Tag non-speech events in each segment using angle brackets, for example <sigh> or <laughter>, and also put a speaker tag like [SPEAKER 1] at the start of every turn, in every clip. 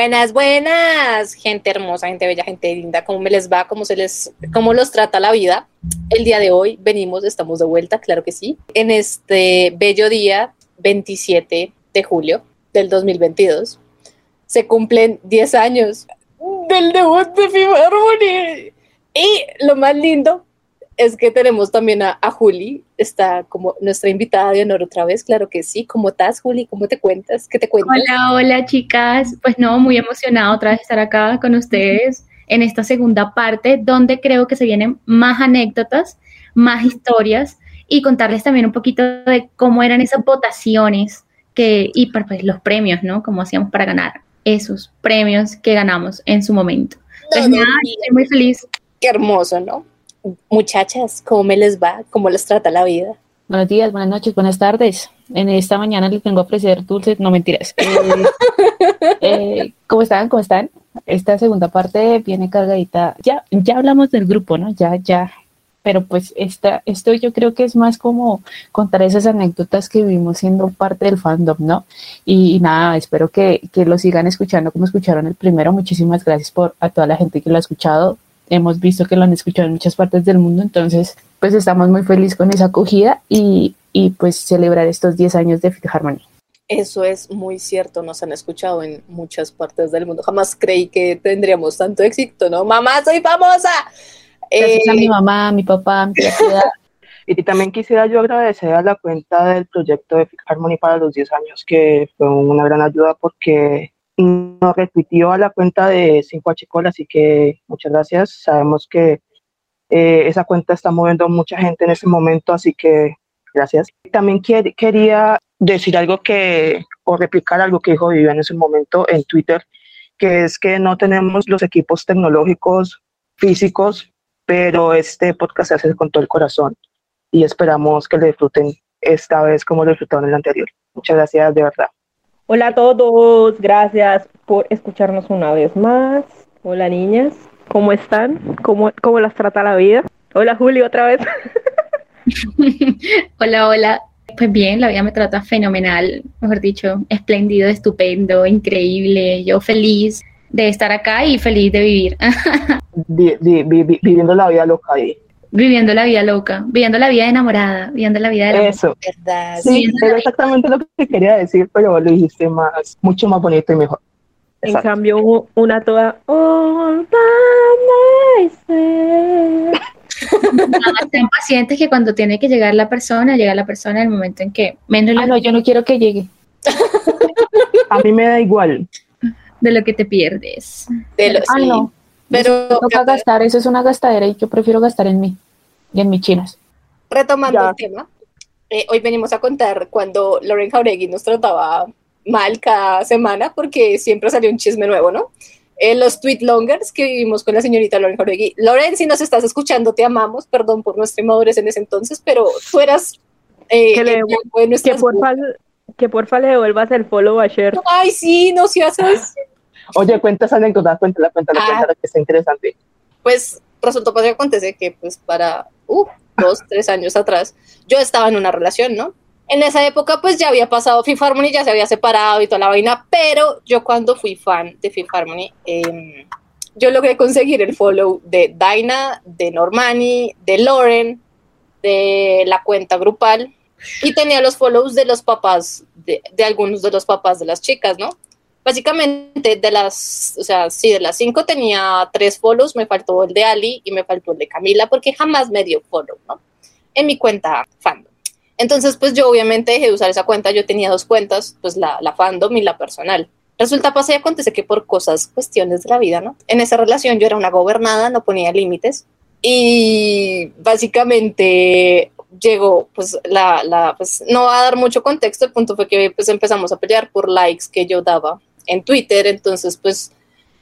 [SPEAKER 1] Buenas, buenas, gente hermosa, gente bella, gente linda, ¿cómo me les va? ¿Cómo se les, cómo los trata la vida? El día de hoy venimos, estamos de vuelta, claro que sí, en este bello día 27 de julio del 2022. Se cumplen 10 años del debut de Fifth Harmony. Y lo más lindo es que tenemos también a, Juli, está como nuestra invitada de honor otra vez, claro que sí. ¿Cómo estás, Juli? ¿Cómo te cuentas? ¿Qué te cuentas?
[SPEAKER 2] Hola, hola, chicas. Pues no, muy emocionada otra vez estar acá con ustedes en esta segunda parte, donde creo que se vienen más anécdotas, más historias y contarles también un poquito de cómo eran esas votaciones que, y pues, los premios, ¿no? Cómo hacíamos para ganar esos premios que ganamos en su momento. Pues nada, estoy muy feliz.
[SPEAKER 1] Qué hermoso, ¿no? Muchachas, ¿cómo me les va? ¿Cómo les trata la vida?
[SPEAKER 3] Buenos días, buenas noches, buenas tardes. En esta mañana les tengo a ofrecer dulces, no mentiras. <laughs> Eh, eh, ¿Cómo están? ¿Cómo están? Esta segunda parte viene cargadita. Ya, ya hablamos del grupo, ¿no? Ya, ya. Pero pues esta, esto yo creo que es más como contar esas anécdotas que vivimos siendo parte del fandom, ¿no? Y, nada, espero que, que lo sigan escuchando como escucharon el primero. Muchísimas gracias por a toda la gente que lo ha escuchado hemos visto que lo han escuchado en muchas partes del mundo, entonces pues estamos muy felices con esa acogida y, y pues celebrar estos 10 años de Fit Harmony.
[SPEAKER 1] Eso es muy cierto, nos han escuchado en muchas partes del mundo. Jamás creí que tendríamos tanto éxito, ¿no? Mamá, soy famosa.
[SPEAKER 3] Gracias a mi eh, mamá, a mi papá, a mi <laughs>
[SPEAKER 4] Y también quisiera yo agradecer a la cuenta del proyecto de Fit Harmony para los 10 años, que fue una gran ayuda porque nos repitió a la cuenta de 5H así que muchas gracias. Sabemos que eh, esa cuenta está moviendo mucha gente en este momento, así que gracias. También quería decir algo que, o replicar algo que dijo Vivian en ese momento en Twitter, que es que no tenemos los equipos tecnológicos físicos, pero este podcast se hace con todo el corazón y esperamos que le disfruten esta vez como lo disfrutaron en el anterior. Muchas gracias de verdad.
[SPEAKER 5] Hola a todos, gracias por escucharnos una vez más. Hola niñas, ¿cómo están? ¿Cómo, cómo las trata la vida? Hola Juli, otra vez. <laughs>
[SPEAKER 2] hola, hola. Pues bien, la vida me trata fenomenal, mejor dicho, espléndido, estupendo, increíble. Yo feliz de estar acá y feliz de vivir. <laughs>
[SPEAKER 4] viviendo la vida loca ahí
[SPEAKER 2] viviendo la vida loca, viviendo la vida enamorada, viviendo la vida de la
[SPEAKER 4] Eso. ¿verdad? Sí, era exactamente lo que quería decir, pero lo dijiste más, mucho más bonito y mejor.
[SPEAKER 5] En cambio, una toda. Oh, <laughs>
[SPEAKER 2] sean pacientes que cuando tiene que llegar la persona, llega la persona en el momento en que
[SPEAKER 3] menos. Ah, no, yo no quiero que llegue.
[SPEAKER 4] A mí me da igual.
[SPEAKER 2] De lo que te pierdes.
[SPEAKER 1] De lo,
[SPEAKER 3] ah, no. Pero toca gastar, eso es una gastadera y yo prefiero gastar en mí y en mis chinas.
[SPEAKER 1] Retomando el tema, eh, hoy venimos a contar cuando Loren Jauregui nos trataba mal cada semana porque siempre salió un chisme nuevo, ¿no? Eh, los tweet longers que vivimos con la señorita Loren Jauregui. Loren, si nos estás escuchando, te amamos, perdón por nuestra inmadurez en ese entonces, pero tú eras...
[SPEAKER 5] Eh, que, le, que, porfa, que porfa le devuelvas el follow a Cher.
[SPEAKER 1] Ay, sí, no, si haces...
[SPEAKER 4] Oye, cuenta esa anécdota, cuéntala, cuéntala, ah. cuéntala, que está interesante.
[SPEAKER 1] Pues resultó pues que acontece que pues para uh, dos, <laughs> tres años atrás, yo estaba en una relación, ¿no? En esa época pues ya había pasado Fifth Harmony, ya se había separado y toda la vaina, pero yo cuando fui fan de Fifth Harmony, em, yo logré conseguir el follow de Dinah, de Normani, de Lauren, de la cuenta grupal y tenía los follows de los papás, de, de algunos de los papás de las chicas, ¿no? Básicamente, de las, o sea, sí, de las cinco tenía tres follows, me faltó el de Ali y me faltó el de Camila, porque jamás me dio follow, ¿no? En mi cuenta fandom. Entonces, pues yo obviamente dejé de usar esa cuenta, yo tenía dos cuentas, pues la, la fandom y la personal. Resulta, pasa y acontece que por cosas, cuestiones de la vida, ¿no? En esa relación yo era una gobernada, no ponía límites y básicamente llegó, pues, la, la, pues, no va a dar mucho contexto, el punto fue que pues empezamos a pelear por likes que yo daba en Twitter, entonces pues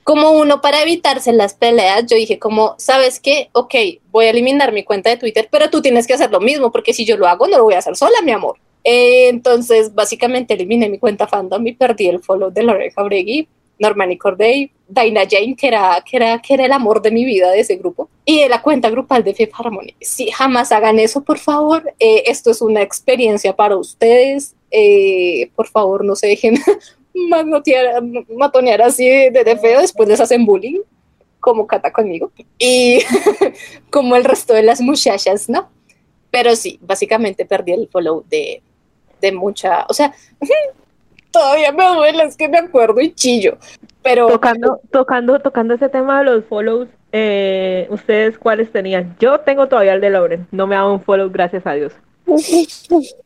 [SPEAKER 1] como uno para evitarse las peleas, yo dije como, ¿sabes qué? Ok, voy a eliminar mi cuenta de Twitter, pero tú tienes que hacer lo mismo, porque si yo lo hago, no lo voy a hacer sola, mi amor. entonces, básicamente eliminé mi cuenta fandom y perdí el follow de Lorena Jauregui, Normani Corday, Dinah Jane, que era, que, era, que era el amor de mi vida de ese grupo, y de la cuenta grupal de Fifth Harmony. Si jamás hagan eso, por favor, eh, esto es una experiencia para ustedes. Eh, por favor, no se dejen manotear, matonear así de, de feo, después les hacen bullying, como Cata conmigo, y <laughs> como el resto de las muchachas, ¿no? Pero sí, básicamente perdí el follow de, de mucha, o sea, <laughs> todavía me duele, es que me acuerdo y chillo, pero
[SPEAKER 5] Tocando, tocando, tocando ese tema de los follows, eh, ¿ustedes cuáles tenían? Yo tengo todavía el de Lauren, no me ha dado un follow, gracias a Dios.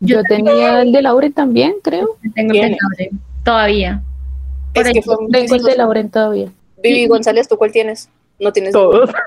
[SPEAKER 3] Yo tenía el de Lauren también, creo.
[SPEAKER 2] Tengo el de
[SPEAKER 1] Tiene.
[SPEAKER 2] Lauren, todavía.
[SPEAKER 1] es
[SPEAKER 2] Por
[SPEAKER 1] que
[SPEAKER 2] ahí.
[SPEAKER 1] fue
[SPEAKER 3] Tengo el de Lauren todavía.
[SPEAKER 1] Vivi González, ¿tú cuál tienes? No tienes
[SPEAKER 5] Todos. <laughs>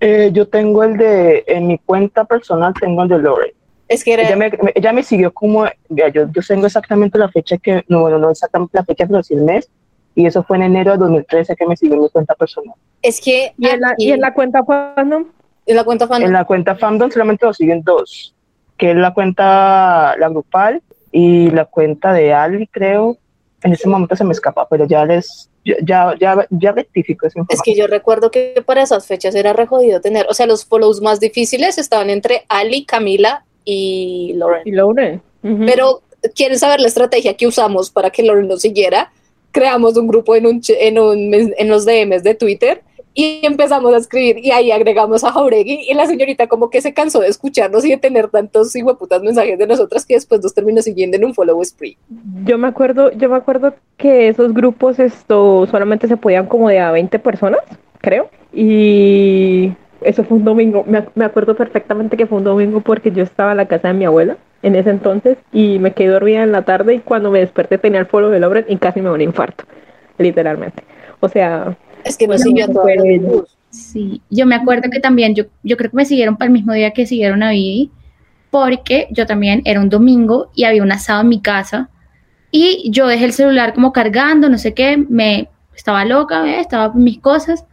[SPEAKER 4] Eh, yo tengo el de, en mi cuenta personal tengo el de Lore.
[SPEAKER 1] Es que era,
[SPEAKER 4] Ella me, me- ella me siguió como, yo, yo tengo exactamente la fecha que, no, bueno, no exactamente la fecha, pero sí el mes, y eso fue en enero de 2013 que me siguió en mi cuenta personal.
[SPEAKER 1] es que
[SPEAKER 5] ¿Y en la, y en la cuenta fandom?
[SPEAKER 1] en la cuenta fan,
[SPEAKER 4] En la cuenta fandom solamente lo siguen dos, que es la cuenta, la grupal, y la cuenta de Ali, creo. En ese momento se me escapa, pero ya les, ya, ya, ya, rectifico esa
[SPEAKER 1] es
[SPEAKER 4] información.
[SPEAKER 1] que yo recuerdo que para esas fechas era re jodido tener, o sea, los follows más difíciles estaban entre Ali, Camila y Lauren.
[SPEAKER 5] Y Lauren.
[SPEAKER 1] Pero quieren saber la estrategia que usamos para que Lauren nos siguiera. Creamos un grupo en, un, en, un, mes- en los DMs de Twitter y empezamos a escribir y ahí agregamos a Jauregui y la señorita como que se cansó de escucharnos y de tener tantos hijueputas mensajes de nosotras que después nos terminó siguiendo en un follow spree.
[SPEAKER 5] Yo me acuerdo, yo me acuerdo que esos grupos esto solamente se podían como de a 20 personas, creo. Y eso fue un domingo. Me, me acuerdo perfectamente que fue un domingo porque yo estaba en la casa de mi abuela en ese entonces y me quedé dormida en la tarde y cuando me desperté tenía el follow de Lauren y casi me dio un infarto, literalmente. O sea,
[SPEAKER 1] Es que nos siguió
[SPEAKER 5] ella.
[SPEAKER 1] grupos.
[SPEAKER 2] Sí, yo me acuerdo que también, yo, yo creo que me siguieron para el mismo día que siguieron a Vivi, porque yo también era un domingo y había un asado en mi casa y yo dejé el celular como cargando, no sé qué, me estaba loca, ¿eh? estaba con mis cosas.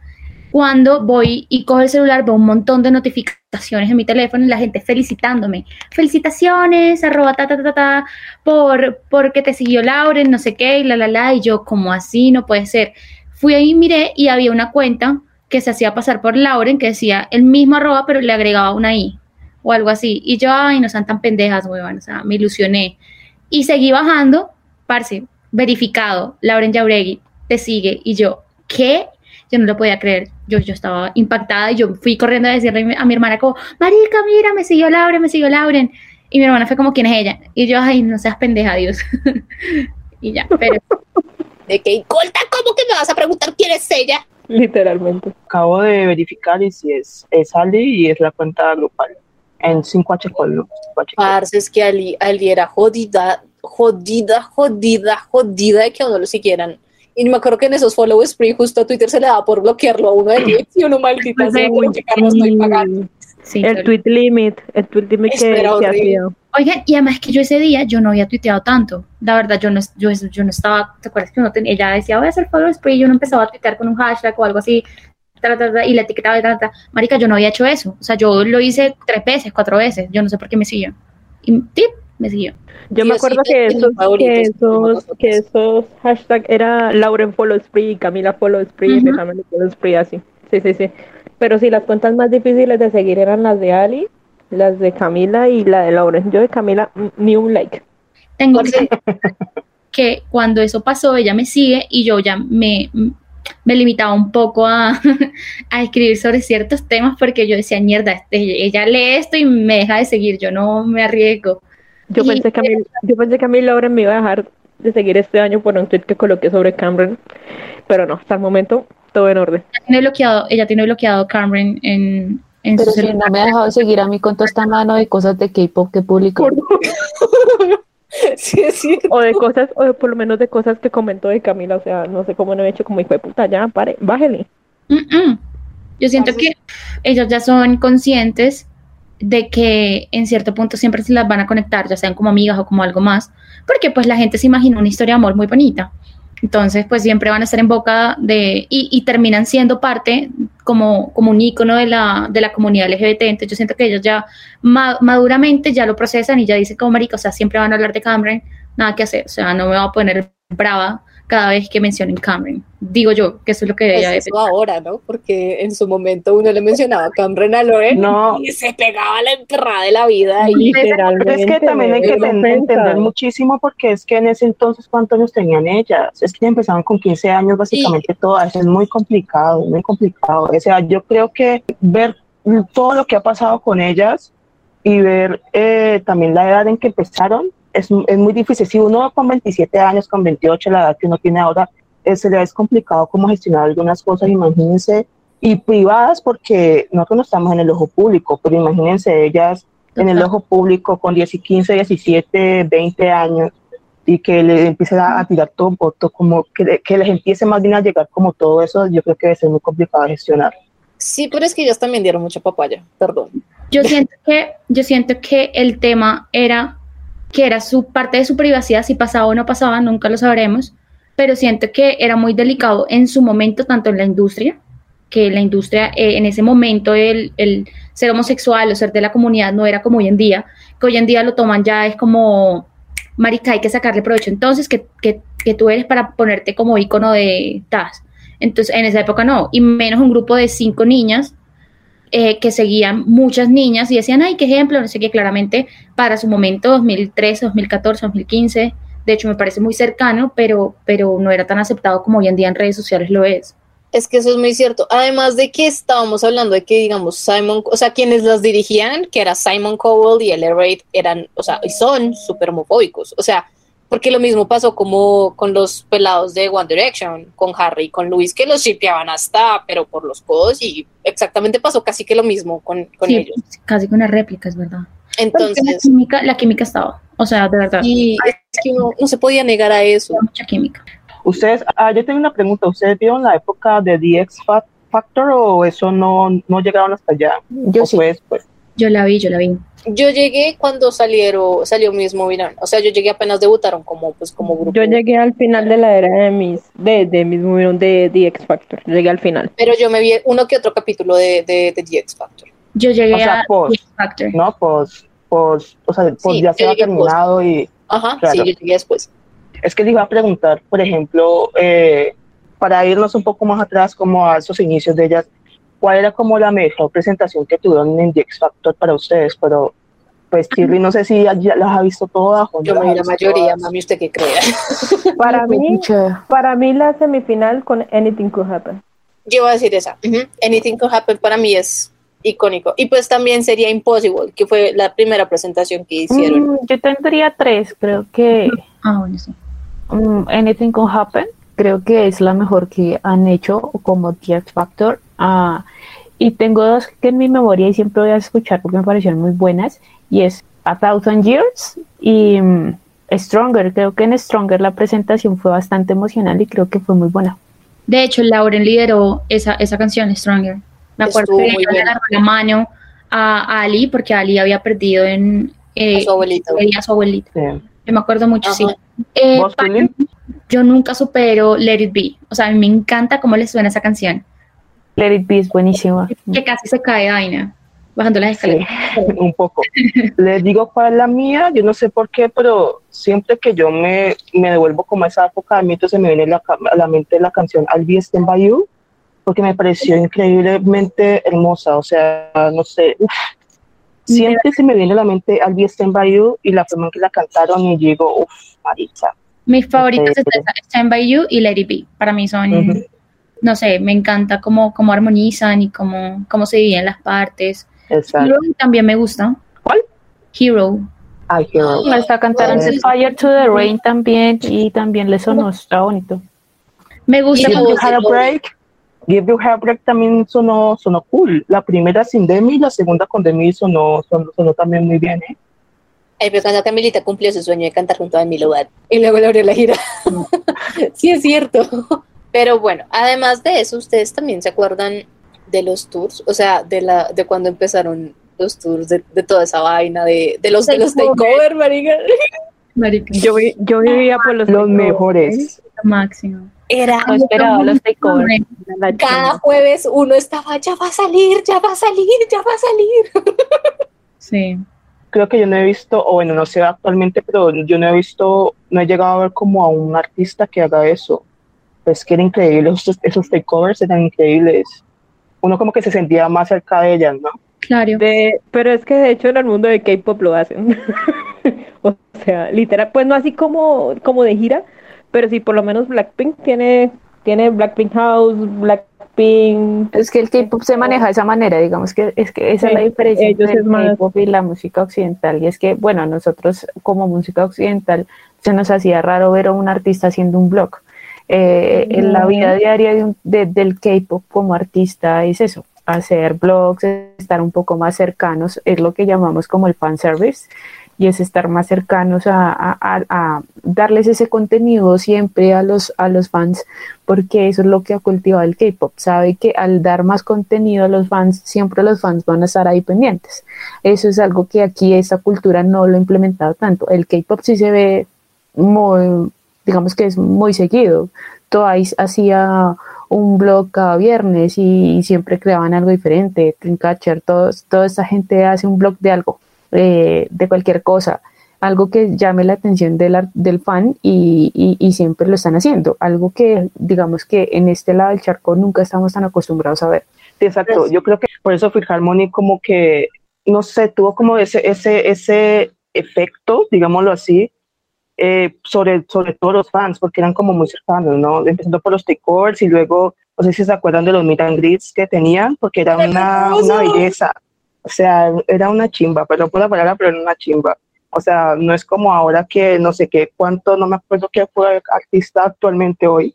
[SPEAKER 2] Cuando voy y cojo el celular, veo un montón de notificaciones en mi teléfono y la gente felicitándome. Felicitaciones, arroba ta ta ta ta, por porque te siguió Lauren, no sé qué, y la la la, y yo, como así, no puede ser. Fui ahí, miré y había una cuenta que se hacía pasar por Lauren que decía el mismo arroba, pero le agregaba una i o algo así. Y yo, ay, no sean tan pendejas, weón, o sea, me ilusioné. Y seguí bajando, parce, verificado, Lauren Jauregui te sigue. Y yo, ¿qué? Yo no lo podía creer. Yo, yo estaba impactada y yo fui corriendo a decirle a mi hermana como, marica, mira, me siguió Lauren, me siguió Lauren. Y mi hermana fue como, ¿quién es ella? Y yo, ay, no seas pendeja, Dios. <laughs> y ya, pero
[SPEAKER 1] De que, Colta, ¿cómo que me vas a preguntar quién es ella?
[SPEAKER 5] literalmente.
[SPEAKER 4] Acabo de verificar y si es, es Ali y es la cuenta grupal. En 5H Colo. 5H Colo.
[SPEAKER 1] Parce, es que Ali, Ali era jodida, jodida, jodida, jodida de que a uno lo siguieran. Y me acuerdo que en esos follow spree justo a Twitter se le daba por bloquearlo a uno de <clears throat> y uno maldita sea, voy a no estoy pagando.
[SPEAKER 2] Sí.
[SPEAKER 5] El tweet limit, el tweet limit que, hacía.
[SPEAKER 2] Oigan, y además que yo ese día yo no había tuiteado tanto. La verdad, yo no, yo, yo no estaba, ¿te acuerdas que uno tenía, ella decía, voy a hacer follow spree y uno empezaba a tuitear con un hashtag o algo así, tra, tra, tra, y la etiquetaba tra. Marica, yo no había hecho eso. O sea, yo lo hice tres veces, cuatro veces. Yo no sé por qué me siguió. Y tip, me siguió.
[SPEAKER 5] Yo me acuerdo que esos, que esos, que esos hashtags era Lauren Follow Spree, Camila Follow Spree,
[SPEAKER 2] Ujú.
[SPEAKER 5] Benjamín Follow Spree, así. Sí, sí, sí. Pero sí, las cuentas más difíciles de seguir eran las de Ali, las de Camila y la de Lauren. Yo de Camila, mm, ni un like.
[SPEAKER 2] Tengo que, que cuando eso pasó, ella me sigue y yo ya me, me limitaba un poco a, <laughs> a escribir sobre ciertos temas porque yo decía, mierda, este, ella lee esto y me deja de seguir, yo no me arriesgo.
[SPEAKER 5] Yo
[SPEAKER 2] Y-
[SPEAKER 5] pensé que a mí, yo pensé que a mí Lauren me iba a dejar de seguir este año por un tweet que coloqué sobre Cameron, pero no, hasta el momento todo en orden.
[SPEAKER 2] Ella tiene bloqueado, ella tiene bloqueado Cameron en, en
[SPEAKER 3] Pero
[SPEAKER 2] su
[SPEAKER 3] si
[SPEAKER 2] celular.
[SPEAKER 3] no me ha dejado de seguir a mí con toda esta mano de cosas de K-pop que publicó. <laughs>
[SPEAKER 1] sí, es cierto.
[SPEAKER 5] O de cosas, o de por lo menos de cosas que comentó de Camila, o sea, no sé cómo no he hecho como hijo de puta, ya, pare, bájele.
[SPEAKER 2] Mm, mm. Yo siento
[SPEAKER 1] Entonces-
[SPEAKER 2] que ellos ya son conscientes de que en cierto punto siempre se las van a conectar, ya sean como amigas o como algo más, porque pues la gente se imagina una historia de amor muy bonita. Entonces, pues siempre van a estar en boca de, y, y terminan siendo parte como, como un ícono de la, de la comunidad LGBT. Entonces, yo siento que ellos ya ma- maduramente ya lo procesan y ya dicen como marica, o sea, siempre van a hablar de Cameron, nada que hacer, o sea, no me voy a poner brava cada vez que mencionen Cameron. Digo yo, que eso es lo que
[SPEAKER 1] Pues
[SPEAKER 2] ella
[SPEAKER 1] eso ahora, ¿no? Porque en su momento uno le mencionaba a Cameron a Loren
[SPEAKER 4] No.
[SPEAKER 1] y se pegaba la emperrada de la vida.
[SPEAKER 5] Literalmente.
[SPEAKER 4] Pero es que también hay que entender muchísimo porque es que en ese entonces, ¿cuántos años tenían ellas? Es que empezaban con 15 años básicamente todas. Es muy complicado, muy complicado. O sea, yo creo que ver todo lo que ha pasado con ellas y ver eh, también la edad en que empezaron es, es muy difícil. Si uno con 27 años, con 28, la edad que uno tiene ahora, eh, se le es complicado cómo gestionar algunas cosas, imagínense, y privadas porque nosotros no estamos en el ojo público, pero imagínense ellas en el ojo público con 10 y 15, 17, 20 años y que le empiecen a, a tirar todo voto, como que, que les empiece más bien a llegar como todo eso, yo creo que debe ser muy complicado de gestionar.
[SPEAKER 1] Sí, pero es que ellas también dieron mucha papaya, perdón.
[SPEAKER 2] Yo siento que, yo siento que el tema era que era su parte de su privacidad, si pasaba o no pasaba, nunca lo sabremos, pero siento que era muy delicado en su momento, tanto en la industria, que la industria eh, en ese momento el, el ser homosexual o ser de la comunidad no era como hoy en día, que hoy en día lo toman ya es como, marica, hay que sacarle provecho, entonces que, que, que tú eres para ponerte como icono de TAS. Entonces, en esa época no, y menos un grupo de cinco niñas eh, que seguían muchas niñas y decían, ay, qué ejemplo, no sé qué, claramente para su momento, 2013, 2014, 2015, de hecho me parece muy cercano, pero, pero no era tan aceptado como hoy en día en redes sociales lo es.
[SPEAKER 1] Es que eso es muy cierto. Además de que estábamos hablando de que, digamos, Simon, o sea, quienes las dirigían, que era Simon Cowell y Ella Reid, eran, o sea, y son súper homofóbicos. O sea, porque lo mismo pasó como con los pelados de One Direction, con Harry y con Luis, que los shipeaban hasta, pero por los codos, y exactamente pasó casi que lo mismo con, con
[SPEAKER 2] Sí,
[SPEAKER 1] ellos.
[SPEAKER 2] casi que una réplica, es verdad. Pero es que la
[SPEAKER 1] Entonces,
[SPEAKER 2] química, la química estaba, o sea, de verdad,
[SPEAKER 1] y es que uno no se podía negar a eso.
[SPEAKER 2] mucha química.
[SPEAKER 4] Ustedes, ah, yo tengo una pregunta, ¿ustedes vieron la época de The X Fa- Factor o eso no, no llegaron hasta allá?
[SPEAKER 3] Yo
[SPEAKER 4] ¿O
[SPEAKER 3] sí.
[SPEAKER 4] fue después?
[SPEAKER 2] Yo la vi, yo la vi.
[SPEAKER 1] Yo llegué cuando salieron, salió mismo Verán. O sea, yo llegué apenas debutaron como, pues, como grupo.
[SPEAKER 5] Yo llegué al final de la era de mis, de, de mis movieron de The X Factor. Llegué al final.
[SPEAKER 1] Pero yo me vi uno que otro capítulo de, de, de The X Factor.
[SPEAKER 2] Yo llegué
[SPEAKER 4] O sea,
[SPEAKER 2] a
[SPEAKER 4] post.
[SPEAKER 2] X Factor.
[SPEAKER 4] ¿No? Pues, pues, o sea, pues
[SPEAKER 1] Sí,
[SPEAKER 4] ya se ha terminado y
[SPEAKER 1] Ajá,
[SPEAKER 4] Claro.
[SPEAKER 1] sí, yo llegué después.
[SPEAKER 4] es que le iba a preguntar, por ejemplo, eh, para irnos un poco más atrás, como a esos inicios de ellas, ¿cuál era como la mejor presentación que tuvieron en The X Factor para ustedes? Pero, pues, Shirley, no sé si ya, ya las ha visto todas o
[SPEAKER 1] Yo me la mayoría,
[SPEAKER 4] todas.
[SPEAKER 1] mami, usted que crea. <laughs>
[SPEAKER 5] Para mí, para mí la semifinal con Anything Could Happen.
[SPEAKER 1] Yo iba a decir esa. Ujú. Anything Could Happen para mí es icónico. Y pues también sería Impossible, que fue la primera presentación que hicieron.
[SPEAKER 3] Mm, yo tendría tres, creo que
[SPEAKER 2] Ah, bueno, sí.
[SPEAKER 3] mm, Anything Can Happen, creo que es la mejor que han hecho como The X Factor. Ah, y tengo dos que en mi memoria y siempre voy a escuchar porque me parecieron muy buenas, y es A Thousand Years y mm, Stronger. Creo que en Stronger la presentación fue bastante emocional y creo que fue muy buena.
[SPEAKER 2] De hecho, Lauren lideró esa, esa canción, Stronger. Me acuerdo
[SPEAKER 1] Estuvo
[SPEAKER 2] que le agarró la mano a Ali, porque Ali había perdido en eh,
[SPEAKER 1] A su abuelito.
[SPEAKER 2] a su abuelita.
[SPEAKER 4] Sí.
[SPEAKER 2] Yo me acuerdo mucho,
[SPEAKER 1] Ajá.
[SPEAKER 2] sí. Eh, yo nunca supero Let It Be. O sea, a mí me encanta cómo le suena esa canción.
[SPEAKER 3] Let It Be es buenísima.
[SPEAKER 2] Que casi se cae Daina bajando las escaleras. <laughs>
[SPEAKER 4] un poco. Les digo cuál es la mía, yo no sé por qué, pero siempre que yo me, me devuelvo como a esa época de mí, entonces me viene la a la mente la canción I'll Be Stand By You, porque me pareció increíblemente hermosa, o sea, no sé, uf. siempre se me viene a la mente I'll Be Stand By You y la forma en que la cantaron y digo, uff, marica.
[SPEAKER 2] Mis favoritas
[SPEAKER 4] Ok.
[SPEAKER 2] es Stand By You y Let It Be. Para mí son, no sé, me encanta cómo, cómo armonizan y cómo, cómo se dividen las partes.
[SPEAKER 4] Exacto.
[SPEAKER 2] Hero también me gusta.
[SPEAKER 4] ¿Cuál?
[SPEAKER 2] Hero.
[SPEAKER 4] Ay, qué bueno.
[SPEAKER 3] Está cantando
[SPEAKER 1] sí.
[SPEAKER 3] Fire to the Rain también y también le sonó, está bonito.
[SPEAKER 2] Me gusta
[SPEAKER 1] Y
[SPEAKER 4] Give You
[SPEAKER 1] de
[SPEAKER 4] Heartbreak. Give You Heartbreak también sonó, sonó cool. La primera sin Demi, la segunda con Demi sonó, sonó, sonó también muy bien, ¿eh?
[SPEAKER 1] Ay, pero cuando Camilita cumplió su sueño de cantar junto a Demi Lovato y luego le abrió la gira. <laughs> sí, es cierto. Pero bueno, además de eso, ¿ustedes también se acuerdan de los tours? O sea, de la de cuando empezaron los tours, de, de toda esa vaina, de, de los, de los takeover, marica.
[SPEAKER 2] marica,
[SPEAKER 5] Yo, yo vivía por los
[SPEAKER 4] Los mejores.
[SPEAKER 2] lo máximo.
[SPEAKER 1] Era
[SPEAKER 3] No esperaba los takeovers.
[SPEAKER 1] Cada jueves uno estaba, ya va a salir, ya va a salir, ya va a salir.
[SPEAKER 2] Sí.
[SPEAKER 4] Creo que yo no he visto, o bueno, no sé actualmente, pero yo no he visto, no he llegado a ver como a un artista que haga eso. Pues que era increíble, esos, esos takeovers eran increíbles. Uno como que se sentía más cerca de ellas, ¿no?
[SPEAKER 2] Claro.
[SPEAKER 5] De, pero es que de hecho en el mundo de K-pop lo hacen. <laughs> o sea, literal, pues no así como, como de gira, pero sí por lo menos Blackpink tiene, tiene Blackpink House,
[SPEAKER 3] Es que el K-pop se maneja de esa manera, digamos que es que esa es la diferencia entre el K-pop y la música occidental. Y es que, bueno, a nosotros como música occidental se nos hacía raro ver a un artista haciendo un blog. Eh, En la vida diaria de un- de- del K-pop como artista es eso, hacer blogs, estar un poco más cercanos, es lo que llamamos como el fan service y es estar más cercanos a, a- a- darles ese contenido siempre a los, a los fans, porque eso es lo que ha cultivado el K-pop. Sabe que al dar más contenido a los fans, siempre los fans van a estar ahí pendientes. Eso es algo que aquí esta cultura no lo ha implementado tanto. El K-pop sí se ve muy, digamos que es muy seguido. Twice hacía un blog cada viernes y, siempre creaban algo diferente. Todos, toda esta gente hace un blog de algo, eh, de cualquier cosa, algo que llame la atención del, ar- del fan y, y- y siempre lo están haciendo. Algo que, digamos que en este lado del charco nunca estamos tan acostumbrados a ver.
[SPEAKER 4] Exacto. Yo creo que por eso Philharmonic como que, no sé, tuvo como ese, ese, ese efecto, digámoslo así, eh, sobre, sobre todos los fans, porque eran como muy cercanos, ¿no? Empezando por los takeovers y luego, no sé si se acuerdan de los meet and greets que tenían, porque era una, una belleza. O sea, era una chimba, perdón por la palabra, pero era una chimba. O sea, no es como ahora que no sé qué, cuánto, no me acuerdo qué fue artista actualmente hoy,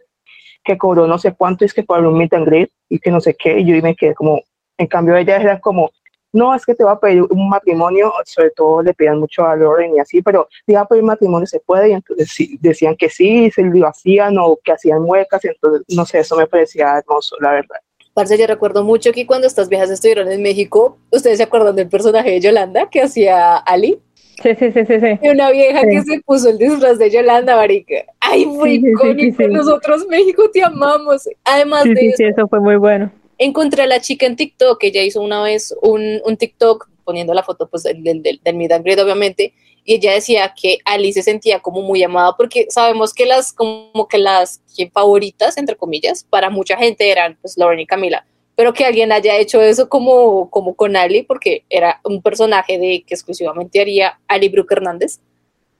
[SPEAKER 4] que cobró no sé cuánto es que por un meet and greet y que no sé qué, y yo me quedé como, en cambio ella era como, no, es que te va a pedir un matrimonio, sobre todo le pedían mucho a Lauren y así, pero te iba a pedir matrimonio, se puede, y entonces sí, decían que sí, se lo hacían o que hacían muecas, entonces, no sé, eso me parecía hermoso, la verdad.
[SPEAKER 1] Parce, yo recuerdo mucho que cuando estas viejas estuvieron en México, ¿ustedes se acuerdan del personaje de Yolanda que hacía Ali?
[SPEAKER 5] Sí, sí, sí, sí, sí.
[SPEAKER 1] Y una vieja
[SPEAKER 5] Sí.
[SPEAKER 1] que se puso el disfraz de Yolanda, marica. Ay, muy
[SPEAKER 5] Sí,
[SPEAKER 1] icónico. Nosotros, México, te amamos. Además
[SPEAKER 5] Sí,
[SPEAKER 1] de
[SPEAKER 5] sí,
[SPEAKER 1] eso,
[SPEAKER 5] sí, eso fue muy bueno.
[SPEAKER 1] encontré a la chica en TikTok, ella hizo una vez un, un TikTok poniendo la foto pues, del, del, del, del meet and greet, obviamente, y ella decía que Ali se sentía como muy amada, porque sabemos que las, como que las favoritas, entre comillas, para mucha gente eran pues Lauren y Camila, pero que alguien haya hecho eso como, como con Ali, porque era un personaje de que exclusivamente haría Ali Brooke Hernández,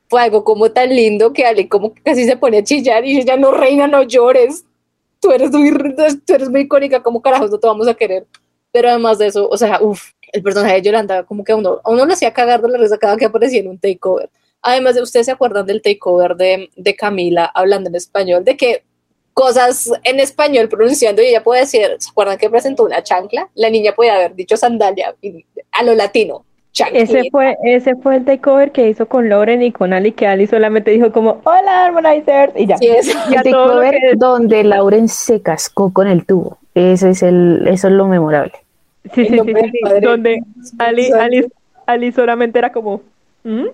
[SPEAKER 1] fue algo como tan lindo que Ali como que casi se pone a chillar y ella no reina, no llores, tú eres muy, tú eres muy icónica, como carajos no te vamos a querer. Pero además de eso, o sea, uff, el personaje de Yolanda como que a uno, a uno le hacía cagar de la risa cada que aparecía en un takeover. Además de, ¿ustedes se acuerdan del takeover de, de Camila hablando en español? De que cosas en español pronunciando y ella puede decir, ¿se acuerdan que presentó una chancla? La niña podía haber dicho sandalia y- a lo latino. chancleta.
[SPEAKER 5] Ese fue, ese fue el takeover que hizo con Lauren y con Ali, que Ali solamente dijo como, hola, Harmonizers, y ya.
[SPEAKER 1] Sí, es-
[SPEAKER 3] El takeover
[SPEAKER 5] que-
[SPEAKER 3] donde Lauren se cascó con el tubo. Ese es el, eso es lo memorable.
[SPEAKER 5] Sí, sí, sí, sí, donde Ali. Ali, Ali solamente era como, "Mm,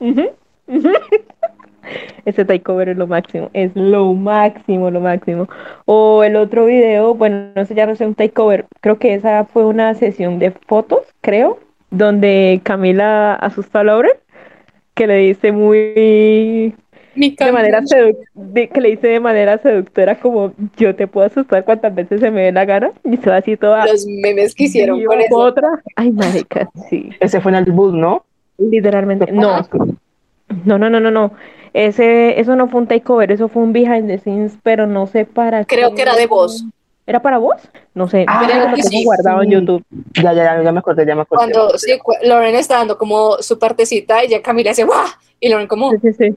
[SPEAKER 5] ujú, ujú". <laughs> Ese takeover es lo máximo, es lo máximo, lo máximo. O el otro video, bueno, no sé, ya no sé, un takeover, creo que esa fue una sesión de fotos, creo, donde Camila asusta a Lauren, que le dice muy, de manera de- que le dice de manera seductora como yo te puedo asustar cuantas veces se me dé la gana y se va así toda
[SPEAKER 1] Los memes que hicieron
[SPEAKER 5] y
[SPEAKER 1] con eso.
[SPEAKER 5] otra ay marica sí
[SPEAKER 4] Ese fue en el bus, ¿no?
[SPEAKER 5] literalmente no no no no no no ese eso no fue un takeover eso fue un behind the scenes pero no sé para
[SPEAKER 1] Creo
[SPEAKER 5] qué.
[SPEAKER 1] que era de voz.
[SPEAKER 5] era para vos no sé
[SPEAKER 4] Ah,
[SPEAKER 5] que lo
[SPEAKER 1] que
[SPEAKER 5] tengo
[SPEAKER 1] sí.
[SPEAKER 5] guardado en. YouTube
[SPEAKER 4] Ya, ya, ya, ya me acordé, ya me acordé.
[SPEAKER 1] Cuando sí, Lauren está dando como su partecita, ella Camila hace ¡guau! Y Lauren como
[SPEAKER 5] sí sí sí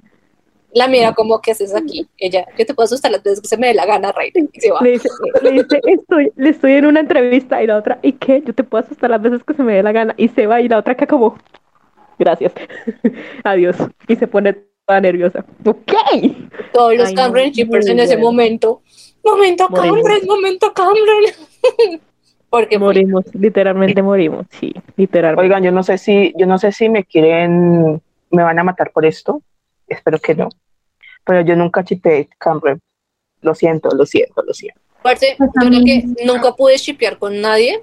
[SPEAKER 1] la mira como ¿qué haces aquí? Ella, yo te puedo asustar las veces que se me dé la gana, Reina. Y se va.
[SPEAKER 5] le dice, le dice estoy le estoy en una entrevista y la otra y qué yo te puedo asustar las veces que se me dé la gana y se va y la otra acá como gracias <laughs> adiós y se pone toda nerviosa ok
[SPEAKER 1] Todos los
[SPEAKER 5] Ay, no,
[SPEAKER 1] Cameron Shippers
[SPEAKER 5] muy
[SPEAKER 1] en ese
[SPEAKER 5] bueno.
[SPEAKER 1] momento. Momento
[SPEAKER 5] Morimos.
[SPEAKER 1] Cameron, momento Cameron. <laughs> Porque
[SPEAKER 5] morimos literalmente morimos sí literalmente
[SPEAKER 4] Oigan, yo no sé si, yo no sé si me quieren, me van a matar por esto. Espero que no. Pero yo nunca chipé Cameron. Lo siento, lo siento, lo siento.
[SPEAKER 1] Parce, yo creo que nunca pude shipear con nadie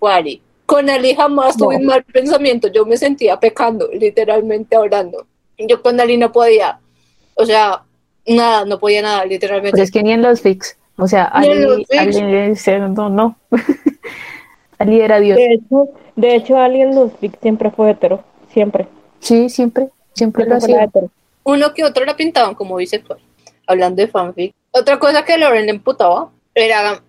[SPEAKER 1] Ari. Con Ali jamás tuve un mal pensamiento, yo me sentía pecando, literalmente hablando. Yo con Ali no podía, o sea, nada, no podía nada, literalmente.
[SPEAKER 3] Pero es que ni en los fix, o sea,
[SPEAKER 1] en
[SPEAKER 3] Ali,
[SPEAKER 1] fics.
[SPEAKER 3] Ali- no, no. <laughs> Ali era Dios.
[SPEAKER 5] De hecho, de hecho alguien los Vic siempre fue hetero, siempre.
[SPEAKER 3] Sí, siempre, siempre lo
[SPEAKER 5] Siempre la
[SPEAKER 3] hacía.
[SPEAKER 5] hetero.
[SPEAKER 1] Uno que otro la pintaban como bisexual, hablando de fanfic. Otra cosa que a Loren le emputaba era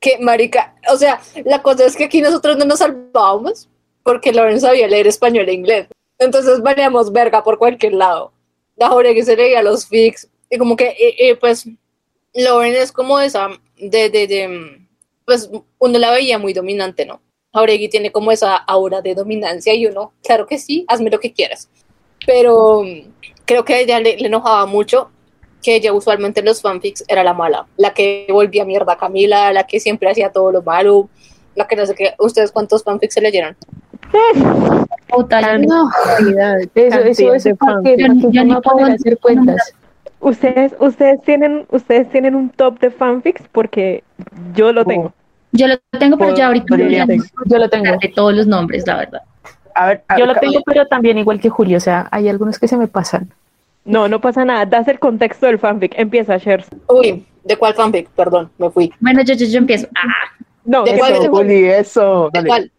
[SPEAKER 1] que, marica, o sea, la cosa es que aquí nosotros no nos salvábamos porque Loren sabía leer español e inglés. Entonces valíamos verga por cualquier lado. La que se leía los fics y como que, y- y, pues, Loren es como esa, de, de, de, pues, uno la veía muy dominante, ¿no? Jauregui tiene como esa aura de dominancia y uno, claro que sí, hazme lo que quieras. Pero creo que a ella le, le enojaba mucho que ella usualmente en los fanfics era la mala, la que volvía mierda a Camila, la que siempre hacía todo lo malo, la que no sé qué. ¿Ustedes cuántos fanfics se leyeron?
[SPEAKER 2] Puta,
[SPEAKER 3] No, eso, eso, eso,
[SPEAKER 5] de
[SPEAKER 3] ¿para
[SPEAKER 5] fanfics.
[SPEAKER 3] qué?
[SPEAKER 2] Yo-
[SPEAKER 3] ¿Para qué
[SPEAKER 2] yo
[SPEAKER 3] yo
[SPEAKER 2] ni
[SPEAKER 3] me voy a poner a
[SPEAKER 2] puedo-
[SPEAKER 3] hacer cuentas?
[SPEAKER 5] Ustedes, ustedes tienen, ustedes tienen un top de fanfics porque yo lo tengo.
[SPEAKER 2] yo lo tengo, pero ya ahorita no.
[SPEAKER 3] Yo lo tengo.
[SPEAKER 2] de todos los nombres, la verdad.
[SPEAKER 4] A ver, a
[SPEAKER 3] Yo
[SPEAKER 4] ver,
[SPEAKER 3] lo tengo, pero también igual que Julio, o sea, hay algunos que se me pasan.
[SPEAKER 5] No, no pasa nada. Das el contexto del fanfic. Empieza, Shers.
[SPEAKER 1] Uy, ¿de cuál fanfic? Perdón, me fui.
[SPEAKER 2] Bueno, yo, yo, yo empiezo. Ah,
[SPEAKER 5] No,
[SPEAKER 1] ¿De cuál?
[SPEAKER 4] Eso, Juli, eso.
[SPEAKER 1] ¿De
[SPEAKER 4] Dale.
[SPEAKER 1] cuál?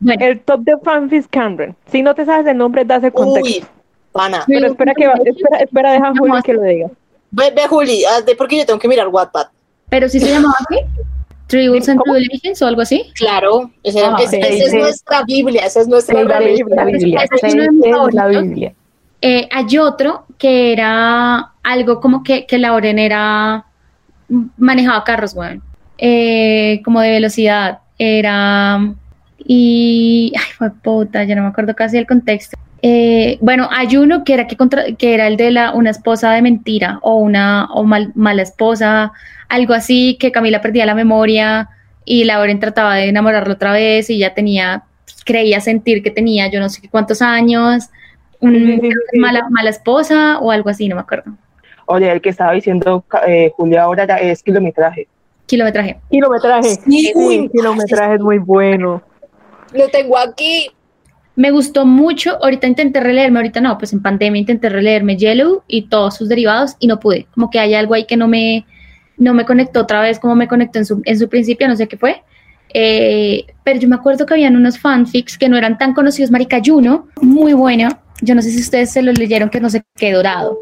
[SPEAKER 2] bueno,
[SPEAKER 5] el top de fanfics Cameron. Si no te sabes el nombre, das el contexto.
[SPEAKER 1] Uy, pana.
[SPEAKER 5] Pero espera que va, espera, espera, deja a Julio que lo diga.
[SPEAKER 1] Ve, ve Juli, haz de porque yo tengo que mirar Wattpad.
[SPEAKER 2] pero sí se llamaba así. Tributes and Tribulations o algo así.
[SPEAKER 1] Claro, esa,
[SPEAKER 3] Ah,
[SPEAKER 1] esa-
[SPEAKER 3] sí,
[SPEAKER 1] esa es
[SPEAKER 3] sí.
[SPEAKER 1] nuestra Biblia, esa es nuestra Biblia.
[SPEAKER 3] es la Biblia,
[SPEAKER 2] Ese es
[SPEAKER 3] esa
[SPEAKER 2] uno de mis
[SPEAKER 3] es la. Biblia.
[SPEAKER 2] Eh, hay otro que era algo como que, que Lauren era manejaba carros, weón. Eh, como de velocidad. Era y ay, fue puta, ya no me acuerdo casi el contexto. Eh, bueno, hay uno que era que, contra- que era el de la una esposa de mentira o una o mal- mala esposa, algo así que Camila perdía la memoria y Lauren trataba de enamorarlo otra vez y ya tenía creía sentir que tenía yo no sé cuántos años, un-
[SPEAKER 5] Sí, sí, sí, sí.
[SPEAKER 2] mala, mala esposa o algo así, no me acuerdo.
[SPEAKER 4] Oye, el que estaba diciendo eh, Julia ahora es kilometraje.
[SPEAKER 2] Kilometraje.
[SPEAKER 5] Kilometraje.
[SPEAKER 1] Sí,
[SPEAKER 5] Sí, kilometraje es muy bueno.
[SPEAKER 1] Lo tengo aquí.
[SPEAKER 2] Me gustó mucho, ahorita intenté releerme, ahorita no, pues en pandemia intenté releerme Yellow y todos sus derivados y no pude, como que hay algo ahí que no me, no me conectó otra vez como me conectó en su, en su principio, no sé qué fue. Eh, pero yo me acuerdo que habían unos fanfics que no eran tan conocidos, Marica Juno, muy bueno, yo no sé si ustedes se los leyeron, que no sé qué, dorado,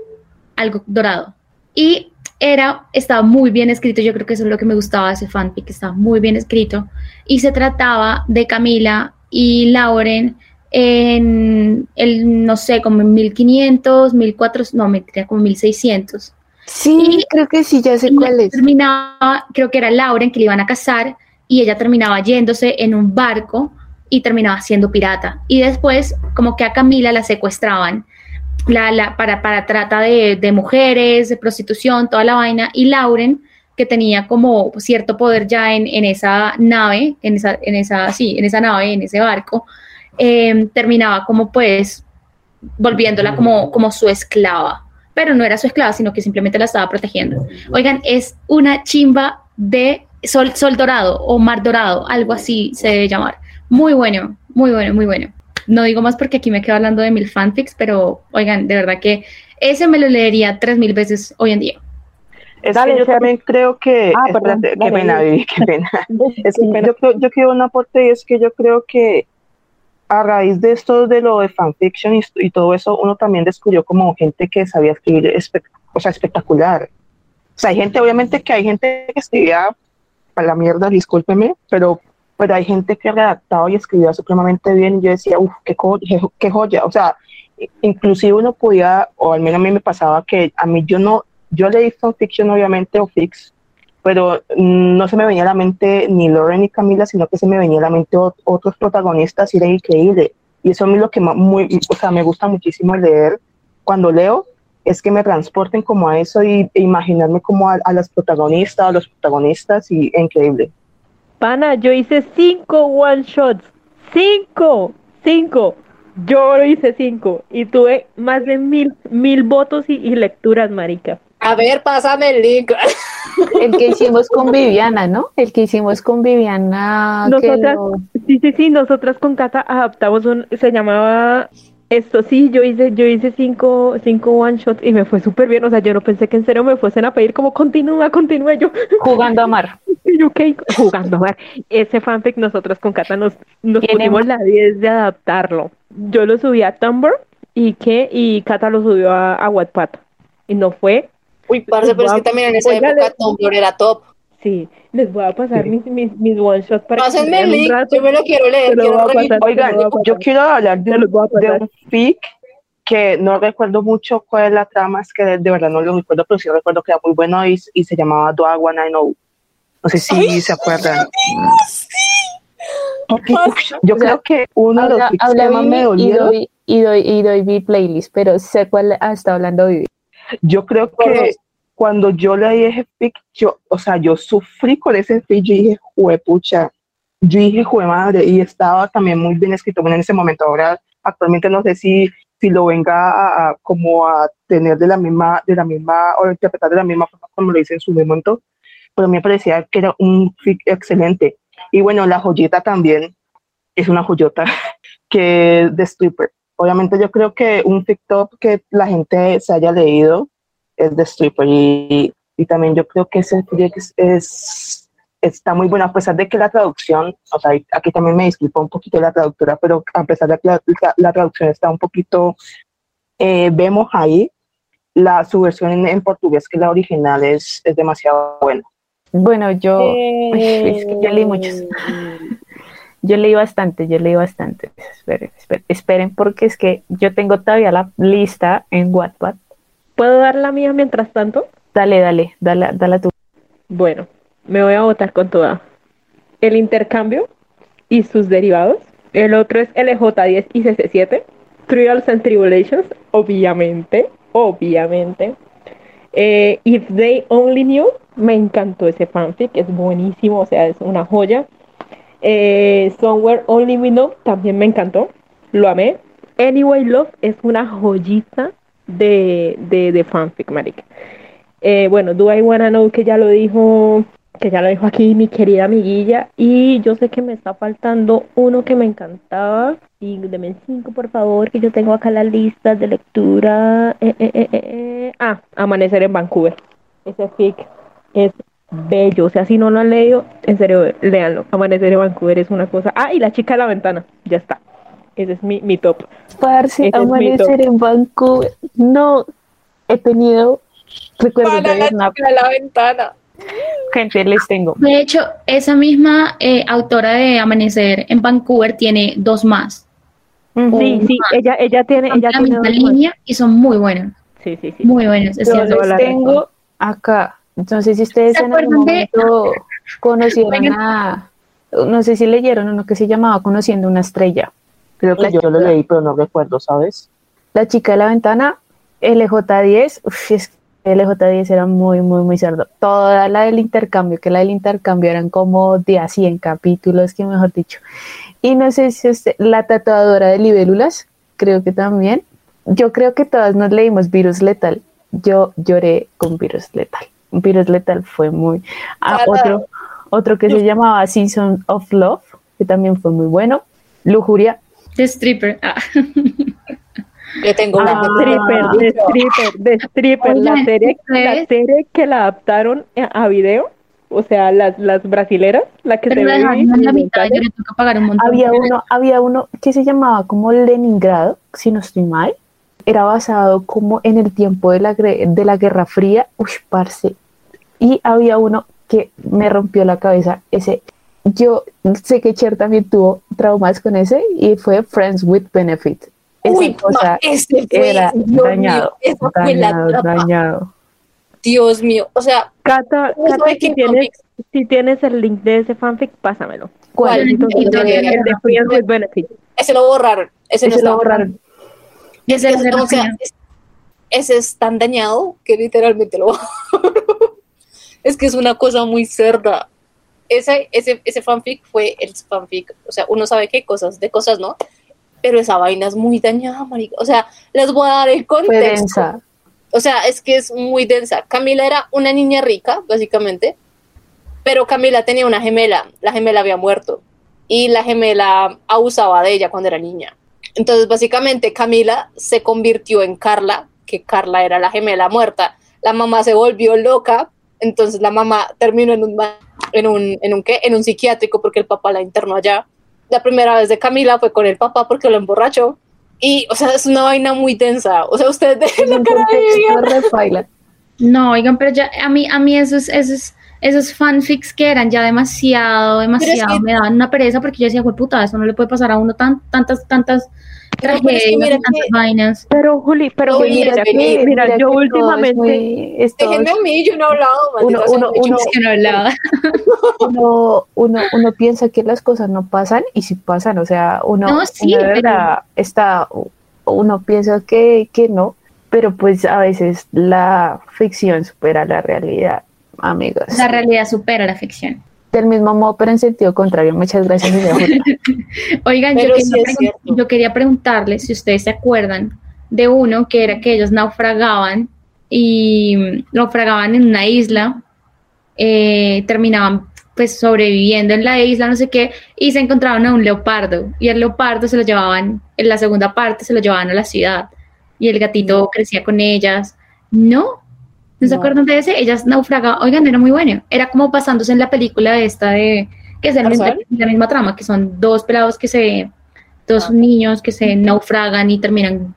[SPEAKER 2] algo dorado. Y era, estaba muy bien escrito, yo creo que eso es lo que me gustaba de ese fanfic, estaba muy bien escrito, y se trataba de Camila y Lauren en el, no sé, como en 1500, 1400, no, mentira, como 1600.
[SPEAKER 3] Sí,
[SPEAKER 2] Y-
[SPEAKER 3] creo que sí, ya sé cuál es.
[SPEAKER 2] Terminaba, creo que era Lauren que le iban a casar y ella terminaba yéndose en un barco y terminaba siendo pirata. Y después, como que a Camila la secuestraban la, la, para, para trata de, de mujeres, de prostitución, toda la vaina. Y Lauren, que tenía como cierto poder ya en, en esa nave, en esa, en esa, sí, en esa nave, en ese barco, eh, terminaba como pues volviéndola como, como su esclava. Pero no era su esclava, sino que simplemente la estaba protegiendo. Oigan, es una chimba de sol, sol dorado o mar dorado, algo así se debe llamar. Muy bueno, muy bueno, muy bueno. No digo más porque aquí me quedo hablando de mil fanfics, pero oigan, de verdad que ese me lo leería tres mil veces hoy en día.
[SPEAKER 4] Es
[SPEAKER 5] Dale,
[SPEAKER 4] que yo también creo que,
[SPEAKER 5] Ah, perdón,
[SPEAKER 4] qué
[SPEAKER 5] dale,
[SPEAKER 4] pena. Vivi, qué pena. <laughs> Es que yo, yo quiero un aporte y es que yo creo que a raíz de esto de lo de fanfiction y, y todo eso, uno también descubrió como gente que sabía escribir o sea, espectacular. O sea, hay gente, obviamente que hay gente que escribía para la mierda, discúlpeme, pero, pero hay gente que redactaba y escribía supremamente bien y yo decía, uff, qué, qué, qué joya. O sea, inclusive uno podía, o al menos a mí me pasaba que a mí yo no, yo leí fanfiction obviamente o fix, pero no se me venía a la mente ni Lauren ni Camila, sino que se me venía a la mente ot- otros protagonistas y era increíble. Y eso a mí lo que muy, o sea, me gusta muchísimo leer cuando leo es que me transporten como a eso y e imaginarme como a, a las protagonistas, a los protagonistas y increíble.
[SPEAKER 5] Pana, yo hice cinco one shots. Cinco, cinco. Yo lo hice cinco y tuve más de mil, mil votos y, y lecturas, marica.
[SPEAKER 1] A ver, pásame el link. <laughs>
[SPEAKER 3] El que hicimos con Viviana, ¿no? El que hicimos con Viviana.
[SPEAKER 5] Nosotras,
[SPEAKER 3] lo-
[SPEAKER 5] sí, sí, sí, nosotras con Cata adaptamos un, se llamaba esto, sí, yo hice, yo hice cinco, cinco one shots y me fue súper bien, o sea, yo no pensé que en serio me fuesen a pedir como continúa, continúa, yo,
[SPEAKER 3] Jugando a mar. <laughs>
[SPEAKER 5] y yo, ok, jugando, a ver, ese fanfic nosotras con Cata nos, nos pusimos la 10 de adaptarlo, yo lo subí a Tumblr y que, y Cata lo subió a, a Wattpad, y no fue,
[SPEAKER 1] Uy, parce, pero es que también en esa
[SPEAKER 5] Óigale.
[SPEAKER 1] época Tumblr era top.
[SPEAKER 5] sí, les voy a pasar
[SPEAKER 4] Sí.
[SPEAKER 5] mis, mis, mis one shots para que
[SPEAKER 1] Pásenme el link,
[SPEAKER 5] rato.
[SPEAKER 1] yo me lo quiero leer,
[SPEAKER 5] lo
[SPEAKER 1] quiero
[SPEAKER 5] pasar.
[SPEAKER 4] Oigan, yo quiero hablar de, un fic que no recuerdo mucho cuál es la trama, es que de, de verdad no lo recuerdo, pero sí recuerdo que era muy bueno y, y se llamaba Doa 190. No sé si se acuerdan. Porque, yo
[SPEAKER 3] O sea,
[SPEAKER 4] creo que uno de los que más me
[SPEAKER 3] Vivi y doy, y, doy, y doy mi playlist, pero sé cuál ha estado hablando Vivi.
[SPEAKER 4] Yo creo que cuando yo leí ese fic, yo, o sea, yo sufrí con ese fic, yo dije, juepucha, yo dije, jue madre, y estaba también muy bien escrito, bueno, en ese momento, ahora actualmente no sé si, si lo venga a, a- como a tener de la misma, de la misma, o interpretar de la misma forma como lo hice en su momento, pero me parecía que era un fic excelente. Y bueno, la joyita también es una joyota <laughs> que es de Stripper. Obviamente yo creo que un fic top que la gente se haya leído es de Stripper y, y también yo creo que ese es, es- está muy bueno a pesar de que la traducción, o sea, aquí también me disculpa un poquito la traductora, pero a pesar de que la, la- la traducción está un poquito, eh, vemos ahí la su versión en, en portugués que la original es, es demasiado buena.
[SPEAKER 3] Bueno, yo, Uy, <laughs> es que yo leí muchos. <laughs> Yo leí bastante, yo leí bastante. Esperen, esperen, esperen, porque es que yo tengo todavía la lista en Wattpad.
[SPEAKER 5] ¿Puedo dar la mía mientras tanto?
[SPEAKER 3] Dale, dale, dale, dale tú.
[SPEAKER 5] Bueno, me voy a votar con toda. El intercambio y sus derivados. El otro es LJ10 y CC7. Trials and Tribulations, obviamente, obviamente. Eh, If They Only Knew, me encantó ese fanfic, es buenísimo, o sea, es una joya. Eh, Somewhere Only We Know, también me encantó, lo amé. Anyway Love es una joyita de, de, de fanfic, marica. Eh, bueno, Do I Wanna Know que ya lo dijo, que ya lo dijo aquí mi querida amiguilla. Y yo sé que me está faltando uno que me encantaba. Y deme cinco, por favor, que yo tengo acá la lista de lectura. Eh, eh, eh. Ah, Amanecer en Vancouver. Ese fic es bello. O sea, si no lo han leído, en serio, léanlo. Amanecer en Vancouver es una cosa. Ah, y La chica de la ventana. Ya está. Ese es mi, mi top.
[SPEAKER 3] Parce,
[SPEAKER 5] Ese
[SPEAKER 3] amanecer en Vancouver. No he tenido recuerdos
[SPEAKER 1] Para
[SPEAKER 3] de
[SPEAKER 1] la chica de la ventana.
[SPEAKER 3] Gente, les tengo.
[SPEAKER 2] De hecho, esa misma eh, autora de Amanecer en Vancouver tiene dos más.
[SPEAKER 5] Sí, sí, ella, ella tiene,
[SPEAKER 2] Son
[SPEAKER 5] ella
[SPEAKER 2] la
[SPEAKER 5] tiene
[SPEAKER 2] misma
[SPEAKER 5] más.
[SPEAKER 2] línea y son muy buenas.
[SPEAKER 5] Sí, sí, sí.
[SPEAKER 2] Muy buenas. es
[SPEAKER 3] Yo les tengo acá. Entonces, si ustedes
[SPEAKER 2] ¿Se
[SPEAKER 3] en algún momento conocieron a, no sé si leyeron uno que se llamaba Conociendo una estrella.
[SPEAKER 4] Creo que
[SPEAKER 3] La
[SPEAKER 4] yo lo
[SPEAKER 3] chica.
[SPEAKER 4] leí, pero no recuerdo, ¿sabes?
[SPEAKER 3] La chica de la ventana, LJ10, uf, es que LJ10 era muy, muy, muy cerdo. Toda la del intercambio, que la del intercambio eran como de a 100 capítulos, que mejor dicho. Y no sé si usted, la tatuadora de libélulas, creo que también. Yo creo que todas nos leímos Virus Letal. Yo lloré con Virus Letal. Virus Letal fue muy... Ah,
[SPEAKER 1] Claro.
[SPEAKER 3] otro, otro que se llamaba Season of Love, que también fue muy bueno. Lujuria,
[SPEAKER 2] De stripper. Ah.
[SPEAKER 1] Yo tengo
[SPEAKER 3] Ah,
[SPEAKER 1] una
[SPEAKER 5] Stripper, de stripper, de stripper, la serie, la serie que la adaptaron a a video, o sea, las, las brasileras, la que
[SPEAKER 2] Pero
[SPEAKER 5] se ve
[SPEAKER 2] dejaron en la mitad, yo
[SPEAKER 5] en
[SPEAKER 2] le tengo que pagar un montón.
[SPEAKER 3] Había uno, había uno que se llamaba como Leningrado, si no estoy mal. Era basado como en el tiempo de la, de la Guerra Fría. Uy, parce. Y había uno que me rompió la cabeza. Ese, yo sé que Cher también tuvo traumas con ese y fue Friends with Benefit. Esa
[SPEAKER 1] Uy,
[SPEAKER 3] cosa
[SPEAKER 1] ma, ese fue,
[SPEAKER 3] era
[SPEAKER 1] Dios
[SPEAKER 3] dañado,
[SPEAKER 1] mío, esa fue la
[SPEAKER 3] dañado, dañado.
[SPEAKER 1] Dios mío, o sea,
[SPEAKER 5] Cata, si tienes,
[SPEAKER 1] Comics,
[SPEAKER 5] si tienes el link de ese fanfic, pásamelo.
[SPEAKER 3] ¿Cuál?
[SPEAKER 1] El de-
[SPEAKER 5] saber el de Friends with Benefit.
[SPEAKER 1] ese lo borraron, ese, no
[SPEAKER 3] Ese lo
[SPEAKER 1] está
[SPEAKER 3] borraron.
[SPEAKER 2] Ese
[SPEAKER 1] Es-
[SPEAKER 2] es
[SPEAKER 1] o sea, es- ese es tan dañado que literalmente lo es que es una cosa muy cerda. Ese, ese, ese fanfic fue el fanfic, o sea, uno sabe qué cosas, de cosas, ¿no? Pero esa vaina es muy dañada, marica. O sea, les voy a dar el contexto.
[SPEAKER 3] densa.
[SPEAKER 1] O sea, es que es muy densa. Camila era una niña rica, básicamente, pero Camila tenía una gemela. La gemela había muerto y la gemela abusaba de ella cuando era niña. Entonces, básicamente, Camila se convirtió en Carla, que Carla era la gemela muerta. La mamá se volvió loca, entonces la mamá terminó en un, en un, en un, ¿qué? En un psiquiátrico porque el papá la internó allá. La primera vez de Camila fue con el papá porque lo emborrachó. Y, o sea, es una vaina muy densa. O sea, ustedes dejen la cara de.
[SPEAKER 2] No, oigan, pero ya a mí, a mí esos, esos, esos fanfics que eran ya demasiado, demasiado,
[SPEAKER 1] que-
[SPEAKER 2] me daban una pereza porque yo decía, "Jue puta, eso no le puede pasar a uno tan, tantas, tantas
[SPEAKER 1] Pero, es que mira que-
[SPEAKER 5] Juli, pero
[SPEAKER 1] Oye,
[SPEAKER 5] mira,
[SPEAKER 1] mira
[SPEAKER 5] que- mira, yo últimamente,
[SPEAKER 3] muy- es todo-
[SPEAKER 1] Déjenme a mí, yo no he hablado.
[SPEAKER 3] Uno- uno- uno-
[SPEAKER 2] no hablaba.
[SPEAKER 3] uno, uno, uno piensa que las cosas no pasan y sí pasan, o sea, uno,
[SPEAKER 2] No, sí, pero-
[SPEAKER 3] verdad está, uno piensa que, que no, pero pues a veces la ficción supera la realidad, amigos.
[SPEAKER 2] La realidad supera la ficción.
[SPEAKER 3] Del mismo modo, pero en sentido contrario. Muchas gracias, señora. <laughs>
[SPEAKER 2] Oigan, yo quería,
[SPEAKER 1] sí
[SPEAKER 2] yo quería preguntarles si ustedes se acuerdan de uno que era que ellos naufragaban y naufragaban en una isla, eh, terminaban pues sobreviviendo en la isla, no sé qué, y se encontraban a un leopardo y el leopardo se lo llevaban, en la segunda parte se lo llevaban a la ciudad y el gatito crecía con ellas. ¿No? ¿No se
[SPEAKER 1] No.
[SPEAKER 2] acuerdan de ese? Ellas naufragaban, oigan, era muy bueno, era como basándose en la película esta de, que es el mismo-
[SPEAKER 1] ¿Tarzán?
[SPEAKER 2] la misma trama, que son dos pelados que se, dos
[SPEAKER 1] Ah.
[SPEAKER 2] niños que se naufragan y terminan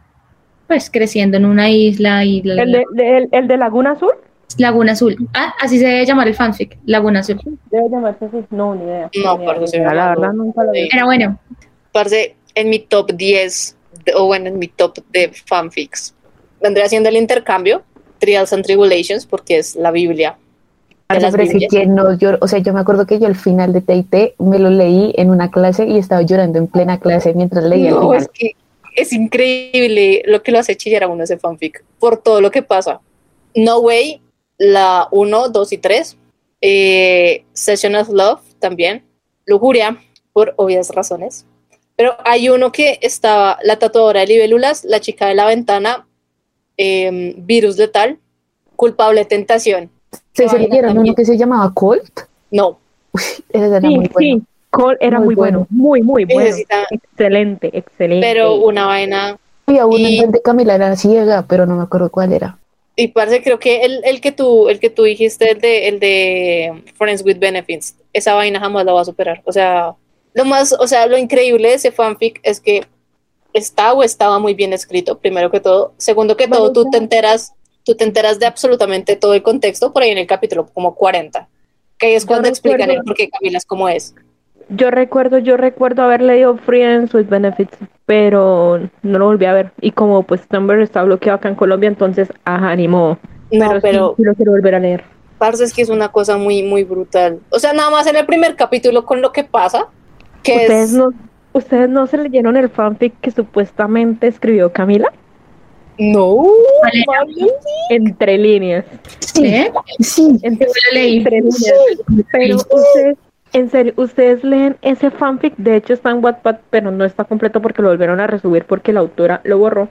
[SPEAKER 2] pues creciendo en una isla y la,
[SPEAKER 5] el de, de- el, el de Laguna Azul,
[SPEAKER 2] Laguna Azul. Ah, así se debe llamar el fanfic, Laguna Azul.
[SPEAKER 5] debe llamarse así, no, ni idea.
[SPEAKER 1] No, parce,
[SPEAKER 5] ni
[SPEAKER 1] se
[SPEAKER 5] idea,
[SPEAKER 1] me
[SPEAKER 5] la verdad nunca lo vi.
[SPEAKER 2] Era bueno.
[SPEAKER 1] Parce, en mi top 10, de- o bueno, en mi top de fanfics, vendría haciendo el intercambio, Trials and Tribulations, porque es la Biblia.
[SPEAKER 3] pero es que no llor- o sea, yo me acuerdo que yo al final de T&T me lo leí en una clase y estaba llorando en plena clase mientras leía el
[SPEAKER 1] No,
[SPEAKER 3] final.
[SPEAKER 1] es que es increíble lo que lo hace chillar a uno ese fanfic, por todo lo que pasa. No Way, la 1, 2 y 3, eh, Session of Love también, Lujuria, por obvias razones. Pero hay uno que estaba, la tatuadora de libélulas, la chica de la ventana, eh, Virus Letal, Culpable Tentación.
[SPEAKER 3] ¿Se, se leyeron uno que se llamaba Colt?
[SPEAKER 1] No,
[SPEAKER 3] Ese era
[SPEAKER 5] Sí,
[SPEAKER 3] muy bueno.
[SPEAKER 5] sí, Cole era
[SPEAKER 3] Muy
[SPEAKER 5] muy, bueno,
[SPEAKER 3] bueno.
[SPEAKER 5] muy, muy bueno.
[SPEAKER 1] Necesita-
[SPEAKER 5] Excelente, excelente.
[SPEAKER 1] pero una vaina
[SPEAKER 3] Había uno
[SPEAKER 1] Y-
[SPEAKER 3] en donde Camila era ciega, pero no me acuerdo cuál era.
[SPEAKER 1] Y parece, creo que el, el que tú, el que tú dijiste, el de, el de Friends with Benefits, esa vaina jamás la va a superar. O sea, lo más, o sea, lo increíble de ese fanfic es que está o estaba muy bien escrito, primero que todo. Segundo que todo, tú te enteras, tú te enteras de absolutamente todo el contexto por ahí en el capítulo como 40. Que es cuando explican el por qué Camila es como es.
[SPEAKER 5] Yo recuerdo, yo recuerdo haber leído Friends with Benefits, pero no lo volví a ver. Y como pues Tumblr está bloqueado acá en Colombia, entonces ajá, animó.
[SPEAKER 1] No,
[SPEAKER 5] sí,
[SPEAKER 1] pero
[SPEAKER 5] sí lo quiero volver a leer.
[SPEAKER 1] parce es que es una cosa muy, muy brutal. O sea, nada más en el primer capítulo con lo que pasa, que
[SPEAKER 5] ¿Ustedes
[SPEAKER 1] es...
[SPEAKER 5] no, ¿Ustedes no se leyeron el fanfic que supuestamente escribió Camila?
[SPEAKER 1] No.
[SPEAKER 5] Entre líneas.
[SPEAKER 2] ¿Eh?
[SPEAKER 3] Sí,
[SPEAKER 5] Entre,
[SPEAKER 2] lo leí.
[SPEAKER 5] entre líneas. Pero ustedes, en serio, ustedes leen ese fanfic, de hecho está en Wattpad, pero no está completo porque lo volvieron a resubir porque la autora lo borró.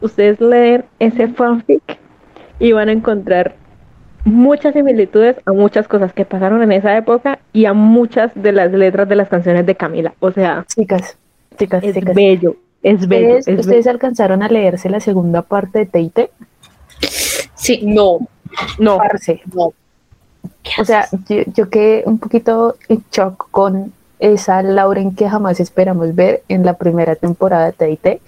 [SPEAKER 5] Ustedes leen ese fanfic y van a encontrar muchas similitudes a muchas cosas que pasaron en esa época y a muchas de las letras de las canciones de Camila. O sea,
[SPEAKER 3] chicas, chicas,
[SPEAKER 5] es
[SPEAKER 3] chicas.
[SPEAKER 5] bello, es bello,
[SPEAKER 3] ¿Ustedes,
[SPEAKER 5] es
[SPEAKER 3] ustedes
[SPEAKER 5] bello.
[SPEAKER 3] alcanzaron a leerse la segunda parte de Teite?
[SPEAKER 2] Sí.
[SPEAKER 1] No,
[SPEAKER 5] No,
[SPEAKER 3] Parce.
[SPEAKER 1] no.
[SPEAKER 3] O sea, yo, yo quedé un poquito en shock con esa Lauren que jamás esperamos ver en la primera temporada de Teite,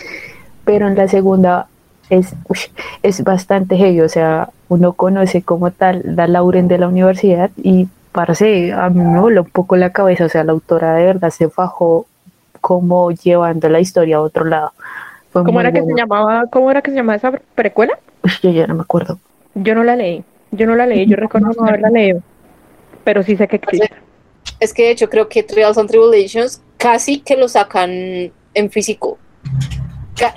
[SPEAKER 3] pero en la segunda es, es bastante heavy. O sea, uno conoce como tal la Lauren de la universidad y parece, a mí me voló un poco la cabeza. O sea, la autora de verdad se fajó como llevando la historia a otro lado. Fue
[SPEAKER 5] ¿cómo era que se llamaba? ¿Cómo era que se llamaba esa precuela?
[SPEAKER 3] Yo ya no me acuerdo.
[SPEAKER 5] Yo no la leí. Yo no la leí, yo <laughs> recuerdo no haberla leído. Pero sí sé que existe.
[SPEAKER 1] Es que de hecho creo que Trials and Tribulations casi que lo sacan en físico.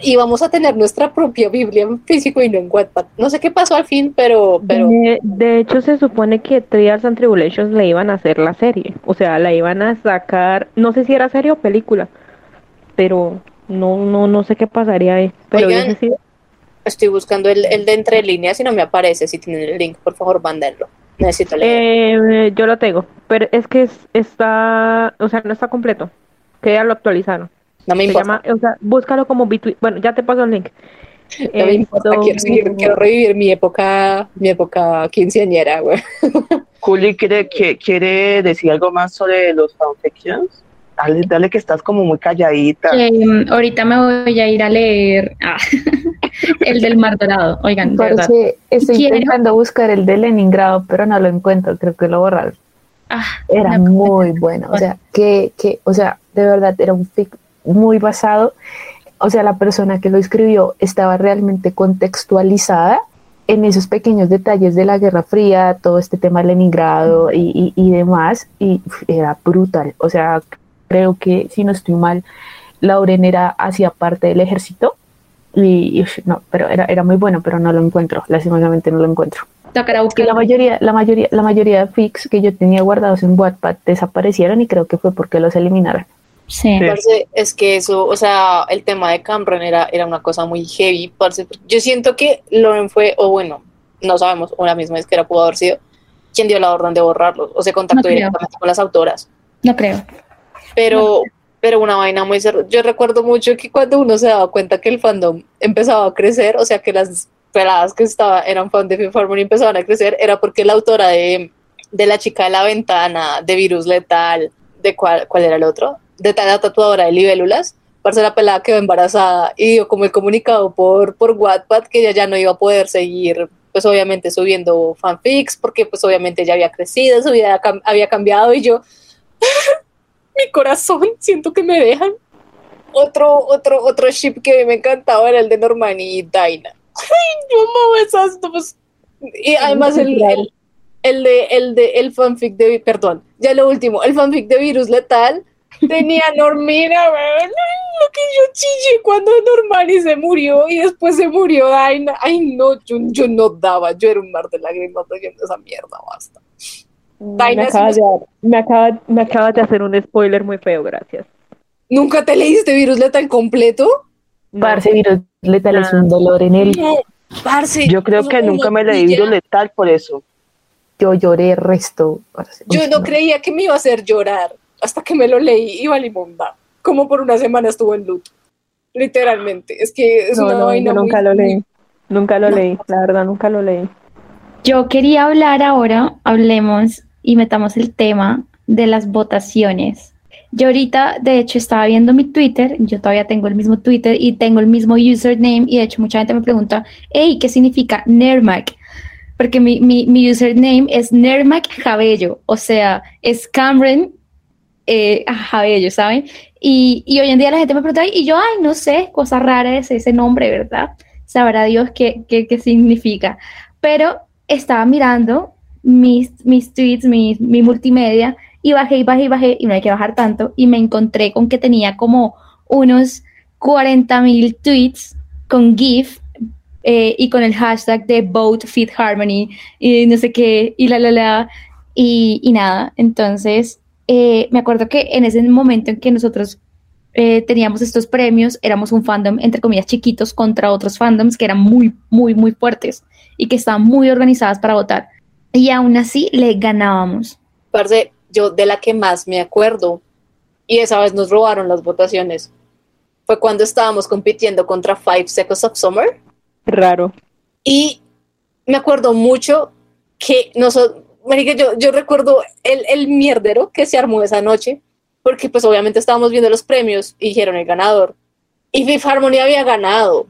[SPEAKER 1] Y vamos a tener nuestra propia Biblia en físico y no en Wattpad. No sé qué pasó al fin, pero, pero
[SPEAKER 5] De, de hecho, se supone que Trials and Tribulations le iban a hacer la serie. O sea, la iban a sacar, no sé si era serie o película, pero no, no, no sé qué pasaría ahí. Pero
[SPEAKER 1] Oigan,
[SPEAKER 5] si-
[SPEAKER 1] Estoy buscando el, el de entre líneas y no me aparece. Si tienen el link, por favor, mándenlo. Necesito leer.
[SPEAKER 5] Eh, yo lo tengo, pero es que es- está, o sea, no está completo. Que ya lo actualizaron.
[SPEAKER 1] No me
[SPEAKER 5] Se
[SPEAKER 1] importa.
[SPEAKER 5] llama, o sea, búscalo como Between. Bueno, ya te paso el link.
[SPEAKER 1] no me importa. Quiero, seguir- quiero revivir mi época, mi época quinceañera, güey. <laughs>
[SPEAKER 4] Juli quiere, que, quiere decir algo más sobre los fanfictions. Dale, dale que estás como muy calladita.
[SPEAKER 2] Eh, ahorita me voy a ir a leer ah, <laughs> el del Mar Dorado. Oigan, de verdad.
[SPEAKER 3] Parce, estoy
[SPEAKER 2] Quiero-
[SPEAKER 3] intentando buscar el de Leningrado, pero no lo encuentro, creo que lo borraron.
[SPEAKER 2] Ah,
[SPEAKER 3] Era muy bueno, o sea, que, que, o sea, de verdad era un fic muy basado, o sea, la persona que lo escribió estaba realmente contextualizada en esos pequeños detalles de la Guerra Fría, todo este tema de Leningrado y, y, y demás, y era brutal, o sea, creo que si no estoy mal, Lauren era hacía parte del ejército y, no, pero era, era muy bueno, pero no lo encuentro, lastimosamente no lo encuentro. Que la mayoría, la mayoría, la mayoría de fics que yo tenía guardados en Wattpad desaparecieron y creo que fue porque los eliminaron.
[SPEAKER 2] Sí.
[SPEAKER 4] Sí.
[SPEAKER 1] Parce, es que eso, o sea, el tema de Cameron era, era una cosa muy heavy, parce. Yo siento que Lauren fue, o bueno, no sabemos, una misma vez que era pudo haber sido, quien dio la orden de borrarlo, o se contactó
[SPEAKER 2] No
[SPEAKER 1] directamente con las autoras.
[SPEAKER 2] No creo.
[SPEAKER 1] Pero, pero una vaina muy cerrada. Yo recuerdo mucho que cuando uno se daba cuenta que el fandom empezaba a crecer, o sea, que las peladas que estaba, eran fan de Fifth Harmony empezaban a crecer, era porque la autora de, de La chica de la ventana, de Virus Letal, de cuál, cuál era el otro, de la tatuadora de libélulas, parce la pelada quedó embarazada y dio como el comunicado por, por Wattpad que ella ya no iba a poder seguir pues obviamente subiendo fanfics porque pues obviamente ya había crecido, su vida cam- había cambiado y yo <laughs> mi corazón, siento que me dejan. Otro, otro, otro ship que me encantaba era el de Norman y Dinah. <laughs> Ay, yo amo esas dos. Y además el, el, el de, el de, el fanfic de, perdón, ya lo último, el fanfic de Virus Letal tenía Normina, weón. Lo que yo chillé cuando Normani se murió y después se murió Dinah. Ay, no, yo, yo no daba, yo era un mar de lágrimas leyendo esa mierda, basta.
[SPEAKER 5] Me
[SPEAKER 1] Vaina
[SPEAKER 5] acabas, de, me, acaba- me acabas de hacer un spoiler muy feo, gracias.
[SPEAKER 1] ¿Nunca te leíste Virus Letal completo?
[SPEAKER 5] No.
[SPEAKER 3] Parce, virus letal es un dolor en el.
[SPEAKER 1] No, parce.
[SPEAKER 4] Yo creo que nunca me leí Virus Letal por eso.
[SPEAKER 3] Yo lloré resto. parce.
[SPEAKER 1] Yo no creía que me iba a hacer llorar hasta que me lo leí. Iba limonda. Como por una semana estuvo en luto. Literalmente. Es que es
[SPEAKER 5] No,
[SPEAKER 1] una
[SPEAKER 5] no,
[SPEAKER 1] vaina
[SPEAKER 5] yo nunca
[SPEAKER 1] muy-
[SPEAKER 5] lo leí. Nunca lo
[SPEAKER 1] No.
[SPEAKER 5] leí, la verdad, nunca lo leí.
[SPEAKER 2] Yo quería hablar ahora, hablemos y metamos el tema de las votaciones. Yo ahorita, de hecho, estaba viendo mi Twitter, yo todavía tengo el mismo Twitter y tengo el mismo username y de hecho mucha gente me pregunta, hey, ¿qué significa Nermac? Porque mi, mi, mi username es Nermac Jabello, o sea, es Cameron eh, Jabello, ¿saben? Y, y hoy en día la gente me pregunta, y yo, ay, no sé, cosa rara es ese nombre, ¿verdad? Sabrá Dios qué, qué, qué significa. Pero estaba mirando mis, mis tweets, mi, mi multimedia, y bajé y bajé y bajé, y no hay que bajar tanto, y me encontré con que tenía como unos 40 mil tweets con GIF eh, y con el hashtag de Vote Fit Harmony, y no sé qué, y la la la, y, y nada. Entonces, eh, me acuerdo que en ese momento en que nosotros eh, teníamos estos premios, éramos un fandom, entre comillas, chiquitos contra otros fandoms que eran muy, muy, muy fuertes y que estaban muy organizadas para votar. Y aún así le ganábamos.
[SPEAKER 1] Parce, yo de la que más me acuerdo, y esa vez nos robaron las votaciones, fue cuando estábamos compitiendo contra Five Seconds of Summer.
[SPEAKER 5] Raro.
[SPEAKER 1] Y me acuerdo mucho que nosotros, marica, yo, yo recuerdo el, el mierdero que se armó esa noche, porque pues obviamente estábamos viendo los premios y dijeron el ganador. Y Fifth Harmony había ganado.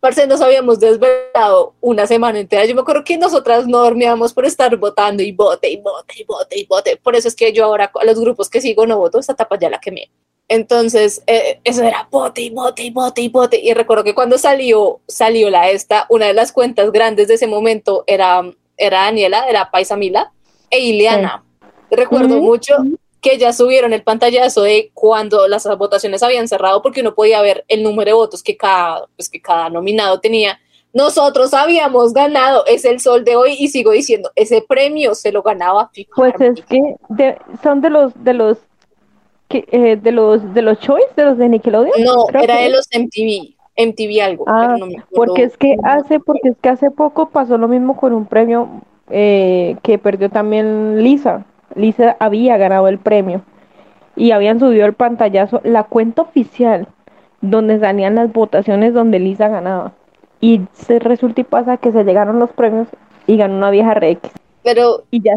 [SPEAKER 1] Parce, nos habíamos desvelado una semana entera. Yo me acuerdo que nosotras no dormíamos por estar votando y vote y vote y vote y vote. Por eso es que yo ahora a los grupos que sigo no voto, esta tapa ya la quemé. Entonces, eh, eso era bote y bote y bote y bote. Y recuerdo que cuando salió, salió la esta, una de las cuentas grandes de ese momento era, era Daniela, era Paisa Mila, e Ileana. Recuerdo
[SPEAKER 5] Ujú.
[SPEAKER 1] mucho que ya subieron el pantallazo de cuando las votaciones habían cerrado, porque uno podía ver el número de votos que cada, pues, que cada nominado tenía. Nosotros habíamos ganado, es el sol de hoy, y sigo diciendo, ese premio se lo ganaba Fifth
[SPEAKER 5] Pues es que de- son de los de los que, eh, de los de los choice, de los de Nickelodeon.
[SPEAKER 1] No, era
[SPEAKER 5] que
[SPEAKER 1] de los MTV. MTV algo.
[SPEAKER 5] Ah,
[SPEAKER 1] pero no me
[SPEAKER 5] porque es que hace, porque es que hace poco pasó lo mismo con un premio eh, que perdió también Lisa. Lisa había ganado el premio y habían subido el pantallazo, la cuenta oficial donde salían las votaciones donde Lisa ganaba. Y se resulta y pasa que se llegaron los premios y ganó una vieja Rex.
[SPEAKER 1] Pero
[SPEAKER 5] Y ya,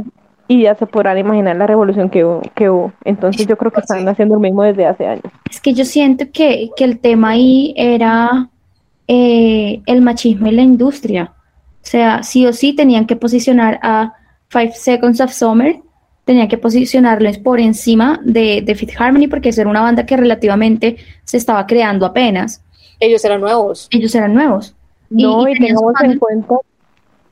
[SPEAKER 5] y ya se podrán imaginar la revolución que hubo, que hubo. Entonces yo creo que están haciendo lo mismo desde hace años.
[SPEAKER 2] Es que yo siento que, que el tema ahí era eh, el machismo en la industria. O sea, sí o sí tenían que posicionar a Five Seconds of Summer, tenían que posicionarles por encima de, de Fifth Harmony porque eso era una banda que relativamente se estaba creando apenas.
[SPEAKER 1] ellos eran nuevos.
[SPEAKER 2] Ellos eran nuevos. Y-
[SPEAKER 5] No,
[SPEAKER 2] y
[SPEAKER 5] y,
[SPEAKER 2] su
[SPEAKER 5] tengamos en cuenta.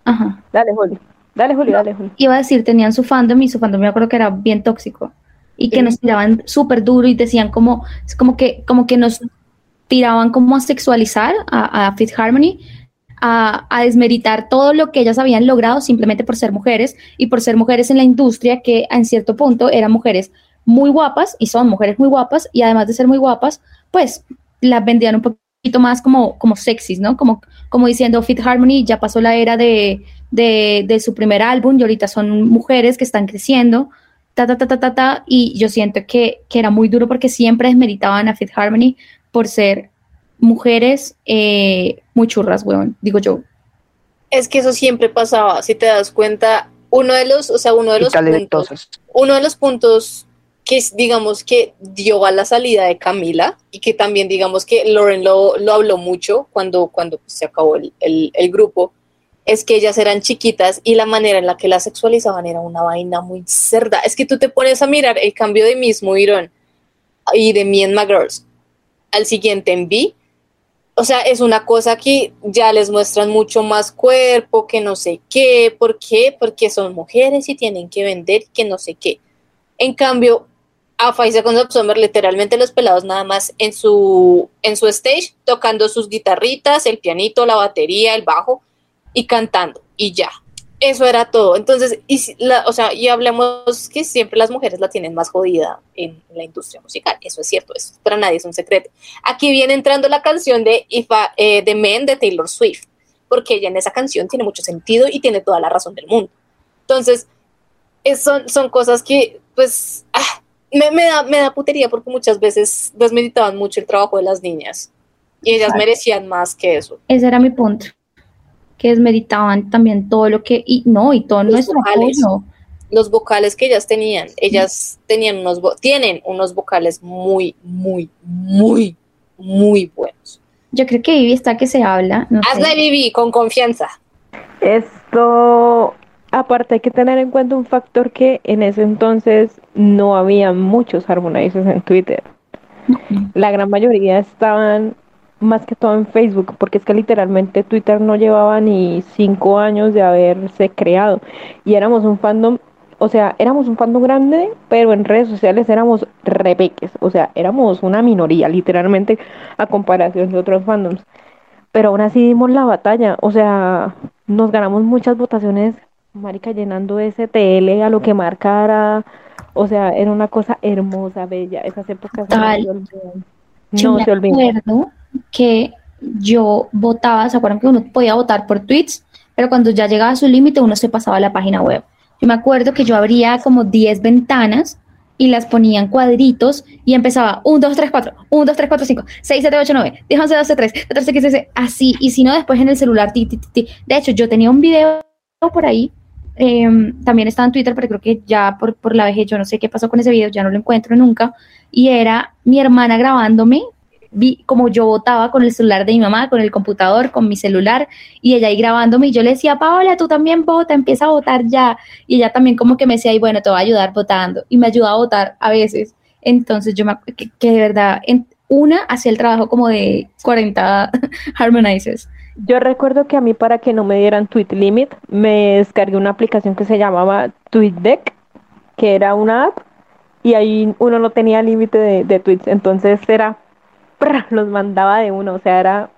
[SPEAKER 2] Ajá.
[SPEAKER 5] Dale, Juli. Dale, Juli, dale, Juli.
[SPEAKER 2] Iba a decir, tenían su fandom y su fandom me acuerdo que era bien tóxico y que
[SPEAKER 1] Sí.
[SPEAKER 2] nos tiraban súper duro y decían como, como que, como que nos tiraban como a sexualizar a, a Fifth Harmony, a, a desmeritar todo lo que ellas habían logrado simplemente por ser mujeres y por ser mujeres en la industria que en cierto punto eran mujeres muy guapas y son mujeres muy guapas y además de ser muy guapas, pues las vendían un poquito más como, como sexys, ¿no? Como, como diciendo Fifth Harmony ya pasó la era de, de, de su primer álbum y ahorita son mujeres que están creciendo, ta, ta, ta, ta, ta, ta, y yo siento que, que era muy duro porque siempre desmeritaban a Fifth Harmony por ser mujeres eh, muy churras, weón, digo yo.
[SPEAKER 1] Es que eso siempre pasaba, si te das cuenta, uno de los, o sea, uno de los puntos, uno de los puntos que digamos que dio a la salida de Camila y que también digamos que Lauren lo, lo habló mucho cuando, cuando se acabó el, el- el grupo, es que ellas eran chiquitas y la manera en la que las sexualizaban era una vaina muy cerda. Es que tú te pones a mirar el cambio de mismo Irón y de Me and My Girls al siguiente en B, o sea, es una cosa que ya les muestran mucho más cuerpo, que no sé qué, ¿por qué? Porque son mujeres y tienen que vender, que no sé qué. En cambio, a Seconds of Summer, literalmente los pelados nada más en su, en su stage, tocando sus guitarritas, el pianito, la batería, el bajo y cantando, y ya. Eso era todo. Entonces, y, la- o sea, y hablemos que siempre las mujeres la tienen más jodida en la industria musical. Eso es cierto, eso para nadie es un secreto. Aquí viene entrando la canción de If I- eh, The Men de Taylor Swift, porque ella en esa canción tiene mucho sentido y tiene toda la razón del mundo. Entonces, es- son, son cosas que, pues, ah, me, me da, me da putería porque muchas veces desmeditaban mucho el trabajo de las niñas y ellas
[SPEAKER 5] Exacto.
[SPEAKER 1] merecían más que eso.
[SPEAKER 2] Ese era mi punto, que desmeritaban también todo lo que, y no, y todo
[SPEAKER 1] Los
[SPEAKER 2] nuestro
[SPEAKER 1] vocales.
[SPEAKER 2] apoyo.
[SPEAKER 1] Los vocales que ellas tenían, ellas tenían unos, tienen unos vocales muy, muy, muy, muy buenos.
[SPEAKER 2] Yo creo que Vivi está que se habla, no sé.
[SPEAKER 1] Hazle, Vivi, con confianza.
[SPEAKER 5] Esto, aparte hay que tener en cuenta un factor que en ese entonces no había muchos harmonizers en Twitter. La gran mayoría estaban más que todo en Facebook, porque es que literalmente Twitter no llevaba ni cinco años de haberse creado. Y éramos un fandom, o sea, éramos un fandom grande, pero en redes sociales éramos rebeques, o sea, éramos una minoría, literalmente, a comparación de otros fandoms. Pero aún así dimos la batalla, o sea, nos ganamos muchas votaciones, marica, llenando STL a lo que marcara, o sea, era una cosa hermosa, bella, esas épocas no se olvidan. No se olvidan.
[SPEAKER 2] Que yo votaba, ¿se acuerdan que uno podía votar por tweets? Pero cuando ya llegaba a su límite, uno se pasaba a la página web. Yo me acuerdo que yo abría como 10 ventanas y las ponía en cuadritos y empezaba 1, 2, 3, 4, 1, 2, 3, 4, 5, 6, 7, 8, 9, 10, 11, 12, 13, 14, 15, 16, así. Y si no, después en el celular, ti, ti, ti. De hecho, yo tenía un video por ahí, eh, también estaba en Twitter, pero creo que ya por, por la vejez, yo no sé qué pasó con ese video, ya no lo encuentro nunca. Y era mi hermana grabándome, vi como yo votaba con el celular de mi mamá, con el computador, con mi celular, y ella ahí grabándome, y yo le decía, Paola, tú también vota, empieza a votar ya. Y ella también como que me decía, y bueno, te voy a ayudar votando, y me ayudaba a votar a veces. Entonces yo me que, que de verdad, en, una hacía el trabajo como de 40 <laughs> harmonizers.
[SPEAKER 5] Yo recuerdo que a mí para que no me dieran tweet limit, me descargué una aplicación que se llamaba TweetDeck, que era una app, y ahí uno no tenía límite de, de tweets, entonces era, ¡prr! los mandaba de uno, o sea, era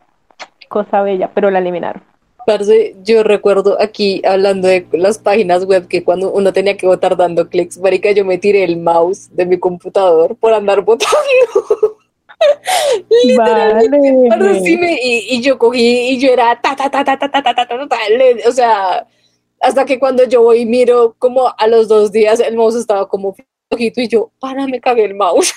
[SPEAKER 5] cosa bella, pero la eliminaron.
[SPEAKER 1] Parce, yo recuerdo aquí hablando de las páginas web que cuando uno tenía que votar dando clics, marica, yo me tiré el mouse de mi computador por andar votando. Literalmente,
[SPEAKER 5] Vale.
[SPEAKER 1] y, y yo cogí y yo era ta ta ta ta ta ta ta ta ta, ta, ta, le- o sea, hasta que cuando yo voy y miro como a los dos días el mouse estaba como flojito y yo, para, me cagué el mouse.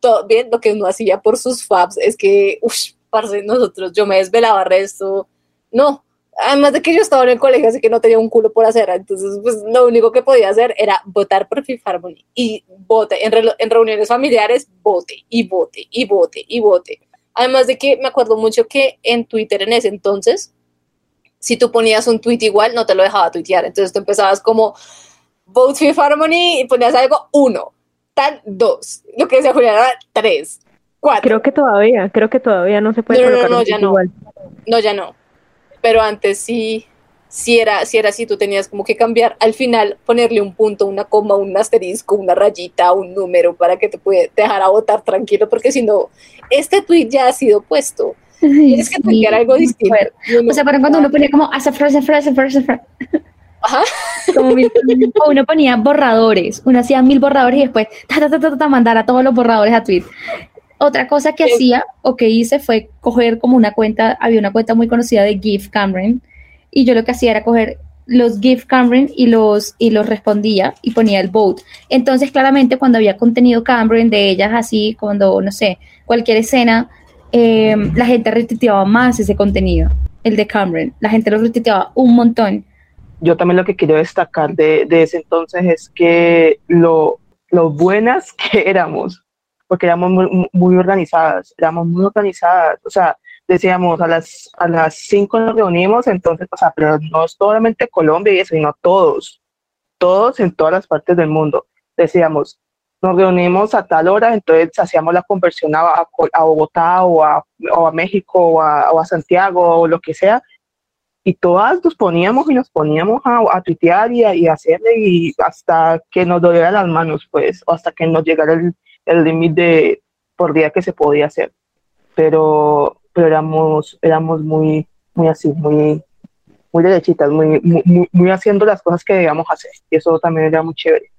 [SPEAKER 1] Todo bien, lo que uno hacía por sus fabs es que, uff, parce, nosotros, yo me desvelaba resto, no, además de que yo estaba en el colegio, así que no tenía un culo por hacer, entonces pues lo único que podía hacer era votar por Fifth Harmony. Y vote, en, relo- en reuniones familiares, vote y vote y vote y vote. Además de que me acuerdo mucho que en Twitter en ese entonces, si tú ponías un tweet igual, no te lo dejaba tuitear, entonces tú empezabas como vote Fifth Harmony y ponías algo uno, tal dos, lo que decía Julián era tres, cuatro.
[SPEAKER 5] Creo que todavía, creo que todavía no se puede
[SPEAKER 1] No, no,
[SPEAKER 5] colocar
[SPEAKER 1] no,
[SPEAKER 5] un
[SPEAKER 1] ya no.
[SPEAKER 5] igual.
[SPEAKER 1] No, ya no. Pero antes sí, sí era, sí era así, tú tenías como que cambiar al final, ponerle un punto, una coma, un asterisco, una rayita, un número para que te puede dejar a votar tranquilo, porque si no, este tweet ya ha sido puesto. Tienes que
[SPEAKER 2] Sí,
[SPEAKER 1] tuitear algo
[SPEAKER 2] muy
[SPEAKER 1] distinto.
[SPEAKER 2] O sea, pero cuando uno ponía como hace frase, frase, frase, frase,
[SPEAKER 1] Ajá. <laughs>
[SPEAKER 2] como mil- o uno ponía borradores, uno hacía mil borradores y después ta, ta, ta, ta, ta, mandar a todos los borradores a Twitter. Otra cosa que
[SPEAKER 1] Sí.
[SPEAKER 2] hacía o que hice fue coger como una cuenta, había una cuenta muy conocida de GIF Cameron y yo lo que hacía era coger los GIF Cameron y los, y los respondía y ponía el vote. Entonces, claramente, cuando había contenido Cameron de ellas, así, cuando, no sé, cualquier escena, eh, la gente retuiteaba más ese contenido, el de Cameron. La gente lo retuiteaba un montón.
[SPEAKER 4] Yo también lo que quiero destacar de, de ese entonces es que lo, buenas <laughs> que éramos, porque éramos muy, muy organizadas, éramos muy organizadas, o sea, decíamos a las a las 5 nos reunimos, entonces, o sea, pero no solamente Colombia y eso, sino todos, todos en todas las partes del mundo. Decíamos, nos reunimos a tal hora, entonces hacíamos la conversión a, a, Bogotá o a, o a México o o a Santiago o lo que sea, y todas nos poníamos y nos poníamos a, a tuitear y a, y hacerle y hasta que nos dolieran las manos, pues, o hasta que nos llegara el límite por día que se podía hacer. Pero, pero éramos, éramos muy, muy así, muy, muy derechitas, muy- muy haciendo las cosas que debíamos hacer. Y eso también era muy chévere.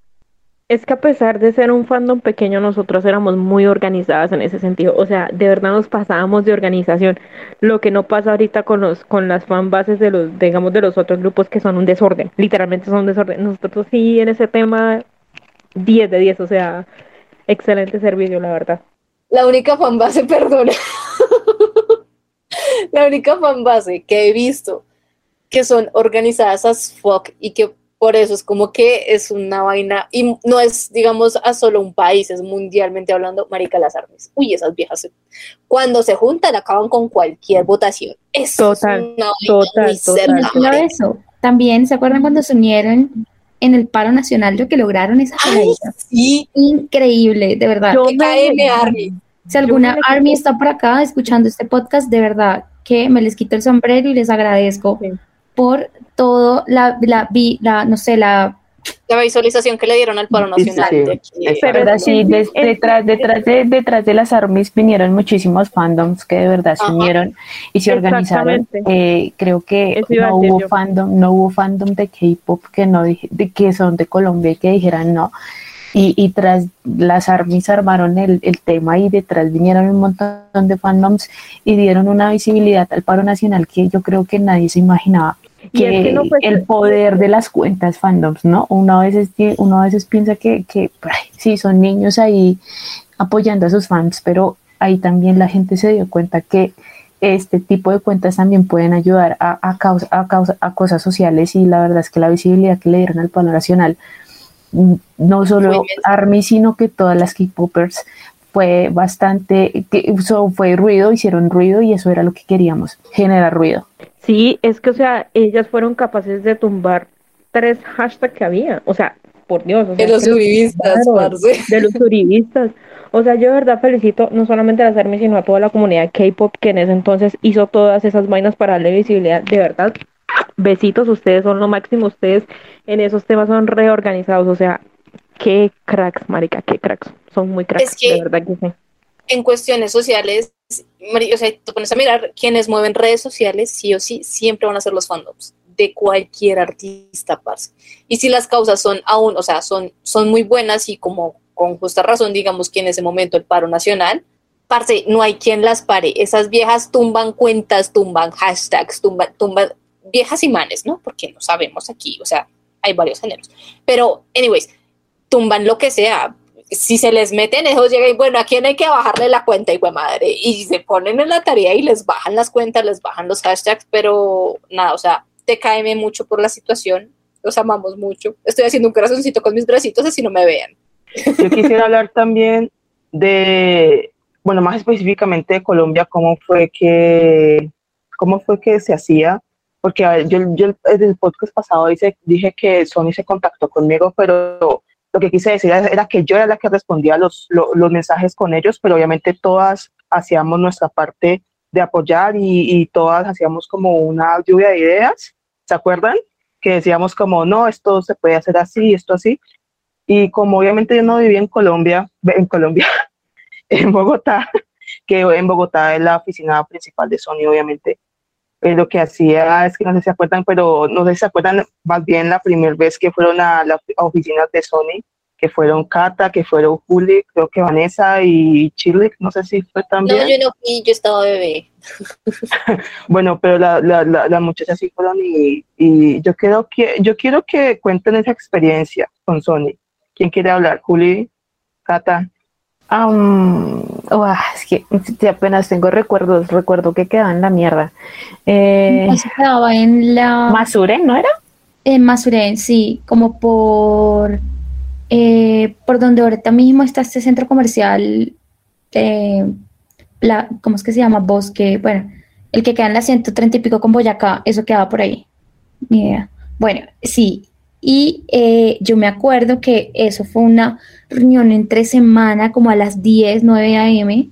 [SPEAKER 5] Es que a pesar de ser un fandom pequeño, nosotros éramos muy organizadas en ese sentido. O sea, de verdad nos pasábamos de organización. Lo que no pasa ahorita con los, con las fanbases de los, digamos, de los otros grupos que son un desorden. Literalmente son un desorden. Nosotros sí en ese tema 10 de 10, o sea, excelente servicio, la verdad.
[SPEAKER 1] La única fanbase, <laughs> perdona. la única fanbase que he visto que son organizadas as fuck y que por eso es como que es una vaina y no es, digamos, a solo un país, es mundialmente hablando, marica las armas. Uy, esas viejas cuando se juntan acaban con cualquier votación. Eso
[SPEAKER 5] Total,
[SPEAKER 1] es una vaina
[SPEAKER 5] total, total.
[SPEAKER 2] No solo eso, también, ¿se acuerdan cuando se unieron en el paro nacional lo que lograron esa
[SPEAKER 1] Ay, sí,
[SPEAKER 2] Increíble, de verdad.
[SPEAKER 5] Yo
[SPEAKER 1] KM Army.
[SPEAKER 2] Si alguna Army está por acá escuchando este podcast, de verdad que me les quito el sombrero y les agradezco
[SPEAKER 5] Sí.
[SPEAKER 2] por todo la, la, vi- la, no sé, la,
[SPEAKER 1] La visualización que le dieron al paro nacional.
[SPEAKER 4] sí.
[SPEAKER 1] de aquí de-
[SPEAKER 4] Exacto.
[SPEAKER 5] Pero
[SPEAKER 3] verdad, sí, detrás, detrás, de, detrás de las armies vinieron muchísimos fandoms que de verdad se unieron y se organizaron. Eh, creo que no hubo
[SPEAKER 5] yo.
[SPEAKER 3] fandom, no hubo fandom de K-pop que no de que son de Colombia y que dijeran no. Y, y tras las armies armaron el, el tema y detrás vinieron un montón de fandoms y dieron una visibilidad al paro nacional que yo creo que nadie se imaginaba
[SPEAKER 5] Es
[SPEAKER 3] que
[SPEAKER 5] no fue-
[SPEAKER 3] el poder de las cuentas fandoms, ¿no? Uno a veces, uno a veces piensa que, que ay, sí, son niños ahí apoyando a sus fans, pero ahí también la gente se dio cuenta que este tipo de cuentas también pueden ayudar a, a, causa- a, causa- a cosas sociales y la verdad es que la visibilidad que le dieron al palo nacional, mm, no solo. Army, sino que todas las K-Popers fue bastante, que so- fue ruido, hicieron ruido y eso era lo que queríamos, generar ruido.
[SPEAKER 5] Sí, es que, o sea, ellas fueron capaces de tumbar tres hashtags que había. O sea, por Dios. O sea,
[SPEAKER 1] De los uribistas,
[SPEAKER 5] tumbaron,
[SPEAKER 1] parce.
[SPEAKER 5] De los uribistas. O sea, yo de verdad felicito no solamente a las armies, sino a toda la comunidad K-pop que en ese entonces hizo todas esas vainas para darle visibilidad. De verdad, besitos, ustedes son lo máximo. Ustedes en esos temas son reorganizados. O sea, qué cracks, marica, qué cracks. Son muy cracks,
[SPEAKER 1] Es que-
[SPEAKER 5] de verdad que sí.
[SPEAKER 1] en cuestiones sociales, o sea, te pones a mirar quienes mueven redes sociales, sí o sí, siempre van a ser los fandoms de cualquier artista, parce. Y si las causas son aún, o sea, son, son muy buenas y como con justa razón, digamos que en ese momento el paro nacional parce, no hay quien las pare. Esas viejas tumban cuentas, tumban hashtags, tumban, tumban viejas y manes, ¿no? Porque no sabemos aquí, o sea, hay varios géneros. Pero, anyways, tumban lo que sea. Si se les meten eso, llega y bueno, a quién hay que bajarle la cuenta, y madre, y se ponen en la tarea y les bajan las cuentas, les bajan los hashtags, pero nada, o sea, te caeme mucho por la situación, los amamos mucho. Estoy haciendo un corazoncito con mis bracitos, así no me vean.
[SPEAKER 4] Yo <laughs> quisiera hablar también de, bueno, más específicamente de Colombia, cómo fue que, cómo fue que se hacía porque yo, yo en el podcast pasado dice, dije que Sony se contactó conmigo, pero lo que quise decir era que yo era la que respondía los, los, mensajes con ellos, pero obviamente todas hacíamos nuestra parte de apoyar y, y, todas hacíamos como una lluvia de ideas, ¿se acuerdan? Que decíamos como, no, esto se puede hacer así, esto así. Y como obviamente yo no vivía en Colombia, en Colombia, <laughs> en Bogotá, <laughs> que en Bogotá es la oficina principal de Sony, obviamente, eh, lo que hacía es que no sé si se acuerdan, pero no sé si se acuerdan más bien la primera vez que fueron a las oficinas de Sony, que fueron Cata, que fueron Juli, creo que Vanessa y Chile, no sé si fue también.
[SPEAKER 1] No, yo no fui, yo estaba bebé. <laughs>
[SPEAKER 4] bueno, pero las la, la, muchachas sí fueron y, y, yo, quiero que, yo quiero que cuenten esa experiencia con Sony. ¿Quién quiere hablar? Juli, Cata.
[SPEAKER 3] Um, es que apenas tengo recuerdos, recuerdo que quedaba en la mierda.
[SPEAKER 2] Eh, quedaba en la...
[SPEAKER 3] Masure, ¿no era?
[SPEAKER 2] En Masure, sí, como por... Eh, por donde ahorita mismo está este centro comercial, eh, la, ¿cómo es que se llama? Bosque, bueno, el que queda en la 130 y pico con Boyacá, eso quedaba por ahí. Ni idea. Bueno, sí, y eh, yo me acuerdo que eso fue una reunión entre semana, como a las 10, 9 a.m.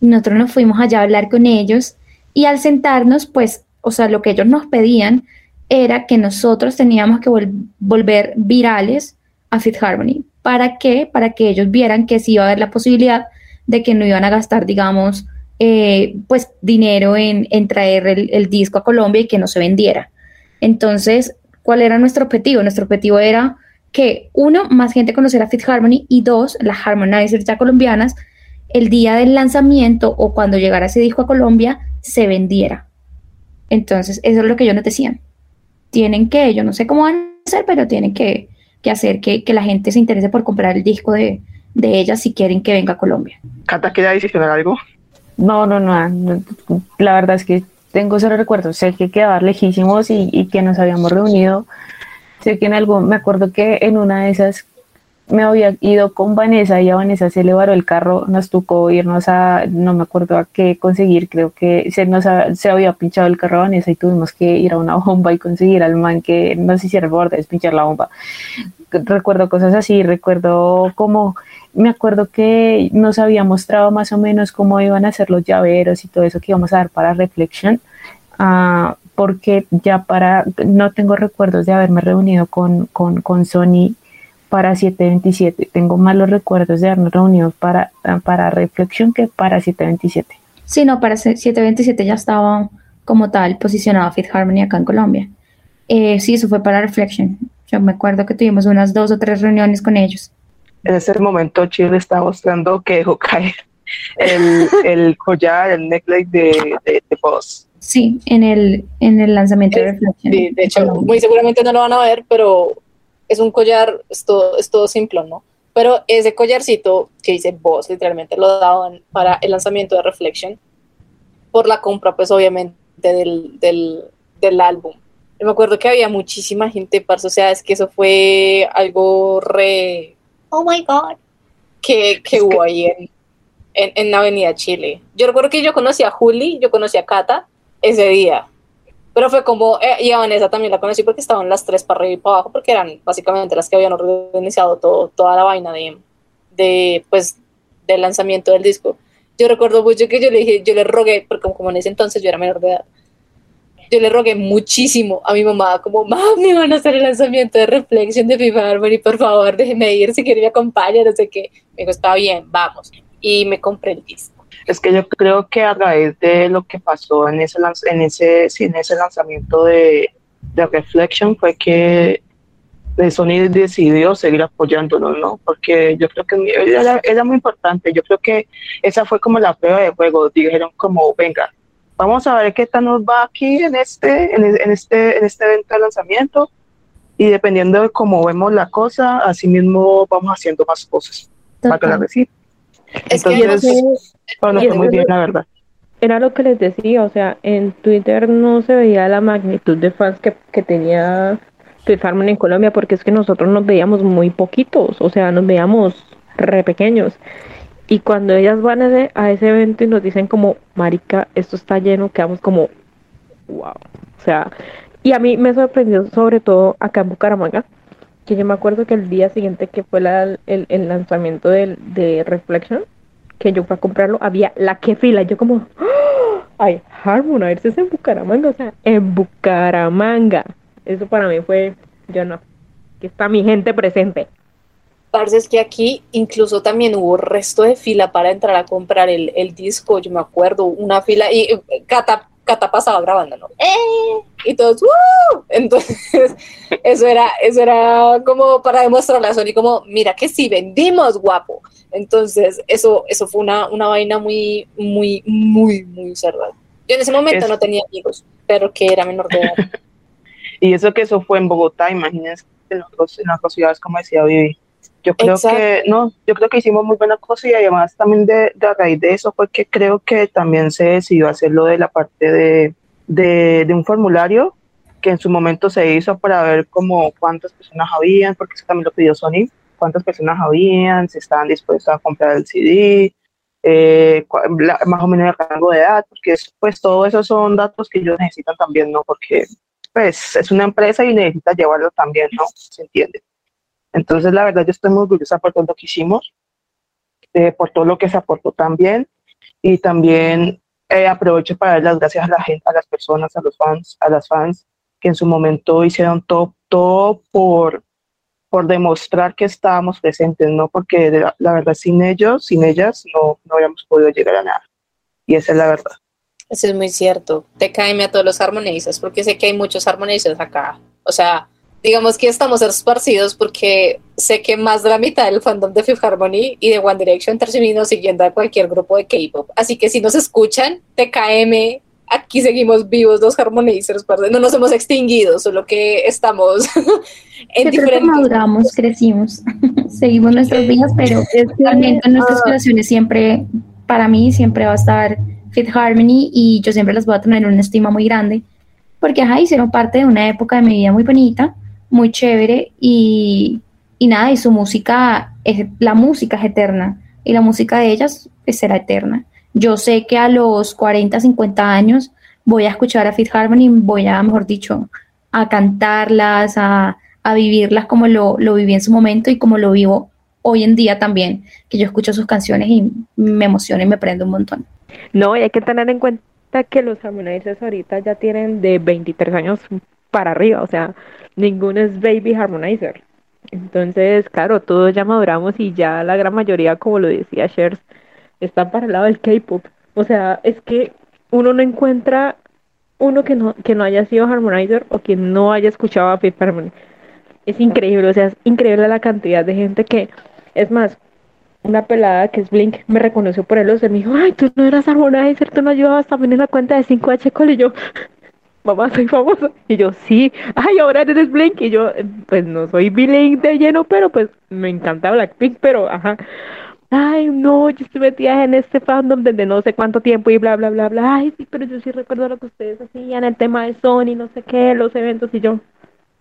[SPEAKER 2] Nosotros nos fuimos allá a hablar con ellos y al sentarnos, pues, o sea, lo que ellos nos pedían era que nosotros teníamos que volver virales a Fit Harmony. ¿Para qué? Para que ellos vieran que sí iba a haber la posibilidad de que no iban a gastar, digamos, eh, pues dinero en, traer el, el disco a Colombia y que no se vendiera. Entonces, ¿Cuál era nuestro objetivo? Nuestro objetivo era que, uno, más gente conociera Fit Harmony y dos, las harmonizers ya colombianas, el día del lanzamiento o cuando llegara ese disco a Colombia, se vendiera. Entonces, eso es lo que ellos nos decían. Tienen que, yo no sé cómo van a hacer, pero tienen que, hacer que, la gente se interese por comprar el disco de, de ellas si quieren que venga a Colombia.
[SPEAKER 4] ¿Cata quiere adicionar algo?
[SPEAKER 3] No, no, no. La verdad es que tengo solo recuerdos, sé que quedaba lejísimos y, que nos habíamos reunido. Sé que en algo, me acuerdo que en una de esas me había ido con Vanessa y a Vanessa se le varó el carro, nos tocó irnos a, no me acuerdo a qué conseguir, creo que se nos se había pinchado el carro a Vanessa y tuvimos que ir a una <laughs> bomba y conseguir al man que nos hiciera el borde, pinchar la bomba. Recuerdo cosas así, recuerdo cómo me acuerdo que nos había mostrado más o menos cómo iban a ser los llaveros y todo eso que íbamos a dar para Reflection, uh, porque ya para, no tengo recuerdos de haberme reunido con, con, con Sony para 727, tengo malos recuerdos de haberme reunido para, para Reflection que para 727.
[SPEAKER 2] Sí, no, para 727 ya estaba como tal posicionado Fit Harmony acá en Colombia. Eh, sí, eso fue para Reflection. Yo me acuerdo que tuvimos unas dos o tres reuniones con ellos
[SPEAKER 4] en ese momento Chile está mostrando que dejó caer el, el collar, el necklace de, de, Boss.
[SPEAKER 2] Sí, en el, en el lanzamiento de Reflection.
[SPEAKER 1] Sí, de hecho, muy seguramente no lo van a ver, pero es un collar, es todo, es todo simple, ¿no? Pero ese collarcito que dice Boss, literalmente lo daban para el lanzamiento de Reflection, por la compra, pues obviamente, del, del, del álbum. Yo me acuerdo que había muchísima gente, parce, o sea, es que eso fue algo re oh my God, que, que hubo ahí en, en, la Avenida Chile. Yo recuerdo que yo conocí a Juli, yo conocí a Cata ese día. Pero fue como, eh, y a Vanessa también la conocí porque estaban las tres para arriba y para abajo, porque eran básicamente las que habían organizado todo, toda la vaina de, de, pues, del lanzamiento del disco. Yo recuerdo mucho que yo le dije, yo le rogué, porque como en ese entonces yo era menor de edad, yo le rogué muchísimo a mi mamá, como, mami, van a hacer el lanzamiento de Reflexion de FIFA Harmony, por favor, déjeme ir, si quiere me acompaña, no sé qué. Me dijo, está bien, vamos. Y me compré.
[SPEAKER 4] Es que yo creo que a raíz de lo que pasó en ese, en ese, en ese lanzamiento de, de Reflection fue que Sony decidió seguir apoyándonos, ¿no? Porque yo creo que era, era, muy importante. Yo creo que esa fue como la prueba de juego. Dijeron como, venga, vamos a ver qué tal nos va aquí en este, en, este, en este evento de lanzamiento. Y dependiendo de cómo vemos la cosa, así mismo vamos haciendo más cosas. Para decir. Entonces,
[SPEAKER 5] bueno, muy bien, la verdad. Era lo que les decía, o sea, en Twitter no se veía la magnitud de fans que, que tenía Harmony en Colombia, porque es que nosotros nos veíamos muy poquitos, o sea, nos veíamos re pequeños. Y cuando ellas van a ese, evento y nos dicen como, marica, esto está lleno, quedamos como, wow. O sea, y a mí me sorprendió sobre todo acá en Bucaramanga, que yo me acuerdo que el día siguiente que fue el, lanzamiento de, Reflection, que yo fui a comprarlo, había la que fila, yo como, ¡Ah! ay, Harmonize es en Bucaramanga, o sea, en Bucaramanga. Eso para mí fue, yo no, que está mi gente presente.
[SPEAKER 1] Parce, es que aquí incluso también hubo resto de fila para entrar a comprar el, el disco, yo me acuerdo, una fila, y eh, Cata, Cata pasaba grabando, ¿no? ¡Eh! Y todos, ¡uh! Entonces, <laughs> eso era, eso era como para demostrarle a Sony como, mira que sí, vendimos, guapo. Entonces, eso, eso fue una, una vaina muy, muy, muy, muy cerrada. Yo en ese momento no tenía amigos, pero que era menor de edad. <laughs>
[SPEAKER 4] y eso que eso fue en Bogotá, imagínense en, otros, en otras ciudades, como decía Vivi. Yo creo que, no, yo creo que hicimos muy buena cosa y además también de, de a raíz de eso fue que creo que también se decidió hacerlo de la parte de, de, de un formulario que en su momento se hizo para ver como cuántas personas habían, porque eso también lo pidió Sony, cuántas personas habían, si estaban dispuestos a comprar el CD, eh, más o menos el rango de edad, porque pues todo eso son datos que ellos necesitan también, ¿no? Porque pues es una empresa y necesita llevarlo también, ¿no? ¿Se entiende? Entonces, la verdad, yo estoy muy orgullosa por todo lo que hicimos, eh, por todo lo que se aportó también, y también eh, aprovecho para dar las gracias a la gente, a las personas, a los fans, a las fans que en su momento hicieron todo, todo por, por demostrar que estábamos presentes, ¿no? Porque la, verdad, sin ellos, sin ellas, no, no habíamos podido llegar a nada. Y esa es la verdad.
[SPEAKER 1] Eso es muy cierto. Te caeme a todos los armonistas, porque sé que hay muchos armonistas acá. O sea, digamos que estamos esparcidos porque sé que más de la mitad del fandom de Fifth Harmony y de One Direction terminó siguiendo a cualquier grupo de K-pop. Así que si nos escuchan, TKM, aquí seguimos vivos los Harmonizers, no nos hemos extinguido, solo que estamos <laughs>
[SPEAKER 2] en diferentes... maduramos, crecimos, <laughs> seguimos nuestras vidas, pero realmente nuestras relaciones siempre, para mí, siempre va a estar Fifth Harmony y yo siempre las voy a tener en una estima muy grande, porque ajá, hicieron parte de una época de mi vida muy bonita, muy chévere y, y nada, y su música, es, la música es eterna y la música de ellas pues, será eterna. Yo sé que a los 40, 50 años voy a escuchar a Fifth Harmony, voy a, mejor dicho, a cantarlas, a, a vivirlas como lo, lo, viví en su momento y como lo vivo hoy en día también, que yo escucho sus canciones y me emociona y me prende un montón.
[SPEAKER 5] No, y hay que tener en cuenta que los Harmonizers ahorita ya tienen de 23 años para arriba, o sea, ninguno es baby harmonizer. Entonces, claro, todos ya maduramos y ya la gran mayoría, como lo decía Shers, están para el lado del K-pop. O sea, es que uno no encuentra uno que no, que no haya sido harmonizer o que no haya escuchado a Fifth Harmony. Es increíble, o sea, es increíble la cantidad de gente que, es más, una pelada que es Blink me reconoció por el y me dijo, ay, tú no eras harmonizer, tú no ayudabas también en la cuenta de 5H Cole y yo, mamá, soy famosa. Y yo, sí, ay, ahora eres Blink. Y yo, pues no soy Blink de lleno, pero pues me encanta Blackpink, pero ajá. Ay, no, yo estoy metida en este fandom desde no sé cuánto tiempo y bla, bla, bla, bla. Ay, sí, pero yo sí recuerdo lo que ustedes hacían, el tema de Sony, no sé qué, los eventos. Y yo,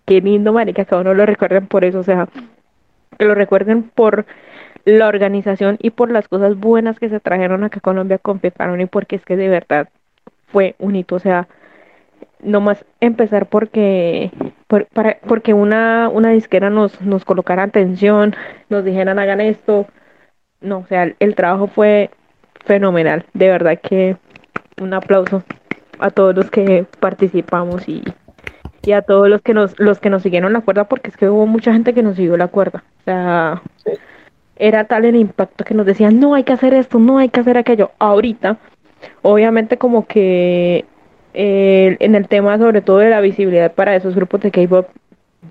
[SPEAKER 5] qué lindo, marica, que uno lo recuerden por eso, o sea, que lo recuerden por la organización y por las cosas buenas que se trajeron acá a Colombia con y porque es que de verdad fue un hito, o sea, nomás empezar porque para, porque una, una disquera nos, nos colocara atención, nos dijeran hagan esto. No, o sea, el, trabajo fue fenomenal. De verdad que un aplauso a todos los que participamos y, y a todos los que nos los que nos siguieron la cuerda porque es que hubo mucha gente que nos siguió la cuerda. O sea, era tal el impacto que nos decían, "No hay que hacer esto, no hay que hacer aquello." Ahorita obviamente como que en el tema sobre todo de la visibilidad para esos grupos de K-pop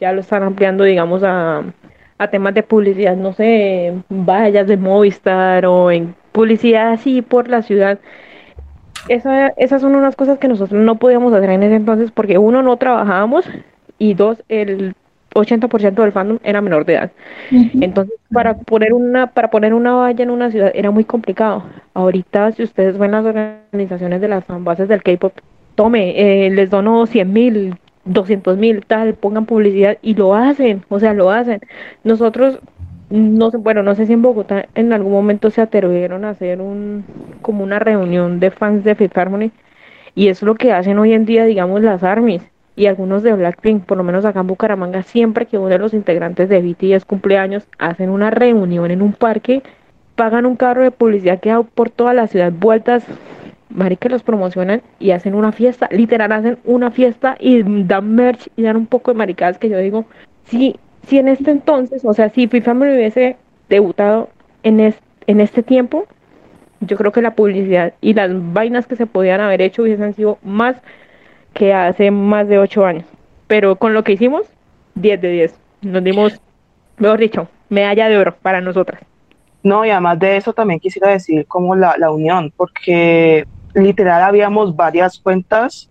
[SPEAKER 5] ya lo están ampliando, digamos, a, a temas de publicidad, no sé, vallas de Movistar o en publicidad así por la ciudad. Esa, esas son unas cosas que nosotros no podíamos hacer en ese entonces porque uno no trabajábamos y dos, el 80% del fandom era menor de edad. Entonces, para poner una para poner una valla en una ciudad era muy complicado. Ahorita, si ustedes ven las organizaciones de las fanbases del K-pop, tome, eh, les dono 100 mil, 200 mil, tal, pongan publicidad y lo hacen, o sea, lo hacen. Nosotros, no sé, bueno, no sé si en Bogotá en algún momento se atrevieron a hacer un como una reunión de fans de Fifth Harmony y es lo que hacen hoy en día, digamos, las ARMYs y algunos de Blackpink, por lo menos acá en Bucaramanga, siempre que uno de los integrantes de BTS cumpleaños, hacen una reunión en un parque, pagan un carro de publicidad que da por toda la ciudad, vueltas, marica, los promocionan y hacen una fiesta, literal hacen una fiesta y dan merch y dan un poco de maricadas que yo digo, si, si en este entonces, o sea, si FIFA me hubiese debutado en, en este tiempo, yo creo que la publicidad y las vainas que se podían haber hecho hubiesen sido más que hace más de ocho años. Pero con lo que hicimos, 10 de 10. Nos dimos, mejor dicho, medalla de oro para nosotras.
[SPEAKER 4] No, y además de eso también quisiera decir como la, la unión, porque literal habíamos varias cuentas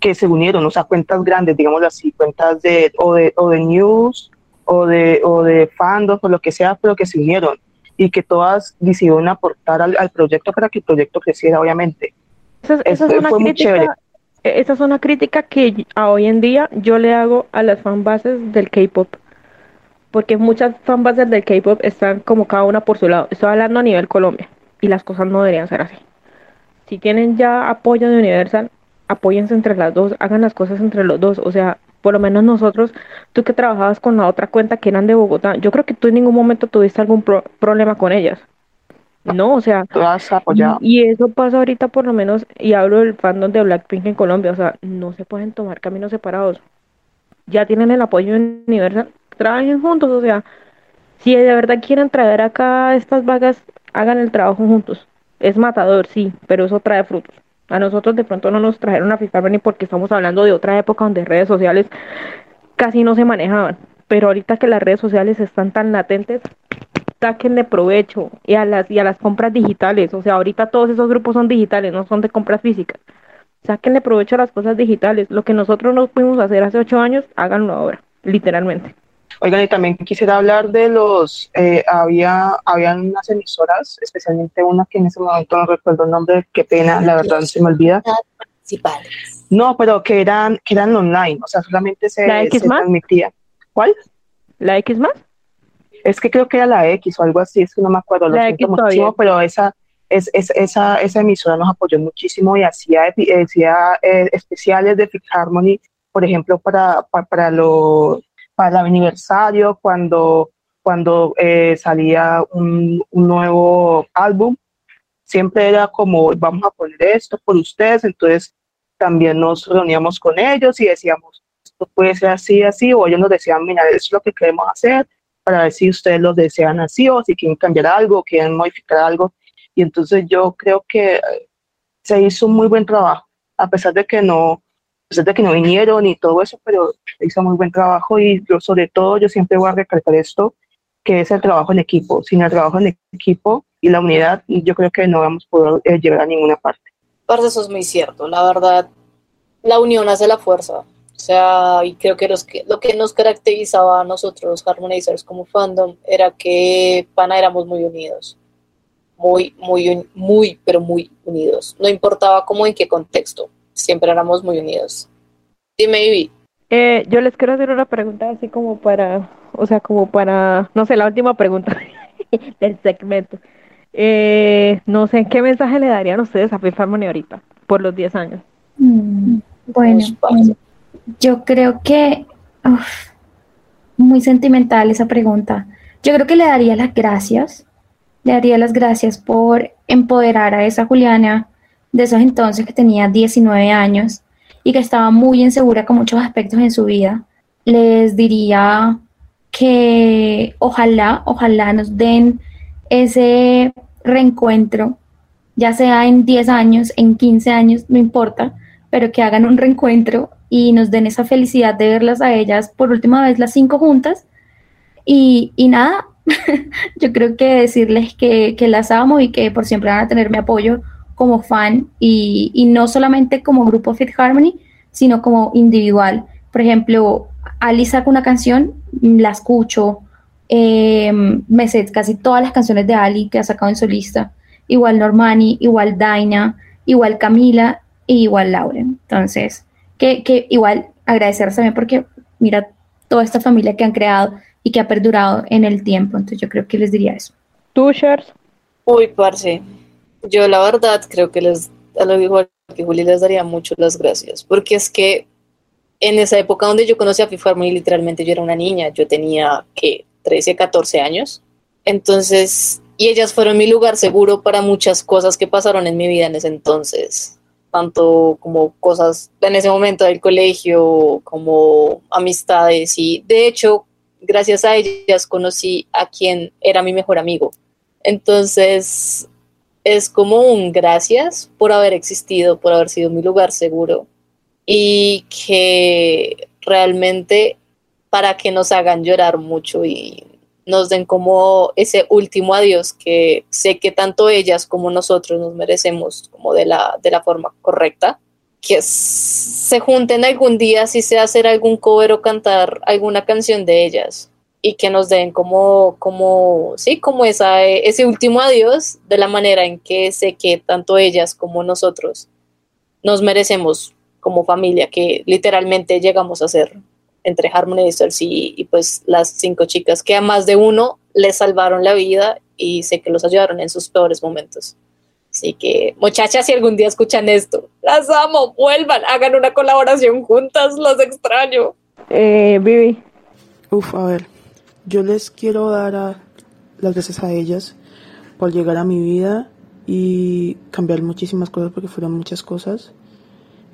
[SPEAKER 4] que se unieron, o sea, cuentas grandes, digamos así, cuentas de o de, o de news o de, o de fandoms o lo que sea, pero que se unieron y que todas decidieron aportar al, al proyecto para que el proyecto creciera, obviamente.
[SPEAKER 5] Esa, esa es una fue muy chévere esa es una crítica que a hoy en día yo le hago a las fanbases del K-pop. Porque muchas fanbases del K-pop están como cada una por su lado. Estoy hablando a nivel Colombia. Y las cosas no deberían ser así. Si tienen ya apoyo de Universal, apóyense entre las dos, hagan las cosas entre los dos. O sea, por lo menos nosotros, tú que trabajabas con la otra cuenta que eran de Bogotá, yo creo que tú en ningún momento tuviste algún problema con ellas. No, o sea, y eso pasa ahorita por lo menos, y hablo del fandom de Blackpink en Colombia, o sea, no se pueden tomar caminos separados. Ya tienen el apoyo Universal, trabajen juntos, o sea, si de verdad quieren traer acá estas vagas, hagan el trabajo juntos. Es matador, sí, pero eso trae frutos. A nosotros de pronto no nos trajeron a fijar ni porque estamos hablando de otra época donde redes sociales casi no se manejaban. Pero ahorita que las redes sociales están tan latentes, de provecho y a las y a las compras digitales. O sea, ahorita todos esos grupos son digitales, no son de compras físicas. Sáquenle provecho a las cosas digitales. Lo que nosotros no pudimos hacer hace ocho años, háganlo ahora, literalmente.
[SPEAKER 4] Oigan, y también quisiera hablar de los, eh, había, habían unas emisoras, especialmente una que en ese momento no recuerdo el nombre, qué pena, la verdad se me olvida. No, pero que eran, que eran online, o sea, solamente se, se transmitía. ¿Cuál?
[SPEAKER 5] ¿La X más?
[SPEAKER 4] es que creo que era la X o algo así, es que no me acuerdo, lo siento muchísimo, pero esa, es, esa, esa emisora nos apoyó muchísimo y hacía, hacía eh, especiales de Fifth Harmony, por ejemplo, para, para, lo, para el aniversario, cuando, cuando eh, salía un, nuevo álbum, siempre era como, vamos a poner esto por ustedes, entonces también nos reuníamos con ellos y decíamos, esto puede ser así, así, o ellos nos decían, mira, eso es lo que queremos hacer, para ver si ustedes lo desean así o si quieren cambiar algo, quieren modificar algo. Y entonces yo creo que eh, se hizo un muy buen trabajo, a pesar de que no, pesar de que no vinieron y todo eso, pero hizo muy buen trabajo y yo sobre todo yo siempre voy a recalcar esto, que es el trabajo en equipo. Sin el trabajo en equipo y la unidad, yo creo que no vamos a poder eh, llegar a ninguna parte.
[SPEAKER 1] Parte eso es muy cierto, la verdad, la unión hace la fuerza. O sea, y creo que, los que lo que nos caracterizaba a nosotros, los Harmonizers, como fandom, era que pana éramos muy unidos. Muy, muy, muy, pero muy unidos. No importaba cómo en qué contexto, siempre éramos muy unidos. Dime, Ivy.
[SPEAKER 5] Eh, yo les quiero hacer una pregunta así como para, o sea, como para, no sé, la última pregunta <laughs> del segmento. Eh, no sé, ¿qué mensaje le darían ustedes a Fifth Harmony ahorita por los 10 años?
[SPEAKER 2] Mm, bueno, yo creo que muy sentimental esa pregunta. Yo creo que le daría las gracias, le daría las gracias por empoderar a esa Juliana de esos entonces que tenía 19 años y que estaba muy insegura con muchos aspectos en su vida. Les diría que ojalá, ojalá nos den ese reencuentro, ya sea en 10 años, en 15 años, no importa, pero que hagan un reencuentro y nos den esa felicidad de verlas a ellas por última vez las cinco juntas. Y, y nada, <laughs> yo creo que decirles que, que, las amo y que por siempre van a tener mi apoyo como fan y, y no solamente como grupo Fit Harmony, sino como individual. Por ejemplo, Ali saca una canción, la escucho, eh, me sé casi todas las canciones de Ali que ha sacado en solista, igual Normani, igual Daina, igual Camila e igual Lauren. Entonces, que, que igual agradecerles también porque mira toda esta familia que han creado y que ha perdurado en el tiempo. Entonces yo creo que les diría eso.
[SPEAKER 5] ¿Tú, Shars?
[SPEAKER 1] Uy, parce. Yo la verdad creo que les, a lo igual que Juli les daría mucho las gracias, porque es que en esa época donde yo conocí a Fifarmo y literalmente yo era una niña, yo tenía que 13, 14 años. Entonces, y ellas fueron mi lugar seguro para muchas cosas que pasaron en mi vida en ese entonces, tanto como cosas en ese momento del colegio, como amistades y de hecho gracias a ellas conocí a quien era mi mejor amigo. Entonces, es como un gracias por haber existido, por haber sido mi lugar seguro y que realmente para que nos hagan llorar mucho y nos den como ese último adiós que sé que tanto ellas como nosotros nos merecemos como de la, de la forma correcta que se junten algún día, si sea hacer algún cover o cantar alguna canción de ellas y que nos den como, como, sí, como esa, ese último adiós de la manera en que sé que tanto ellas como nosotros nos merecemos como familia, que literalmente llegamos a ser entre Harmony y, y pues las cinco chicas que a más de uno les salvaron la vida y sé que los ayudaron en sus peores momentos. Así que, muchachas, si algún día escuchan esto, las amo, vuelvan, hagan una colaboración juntas, los extraño.
[SPEAKER 5] Eh, Vivi.
[SPEAKER 6] Uf, a ver, yo les quiero dar las gracias a ellas por llegar a mi vida y cambiar muchísimas cosas porque fueron muchas cosas.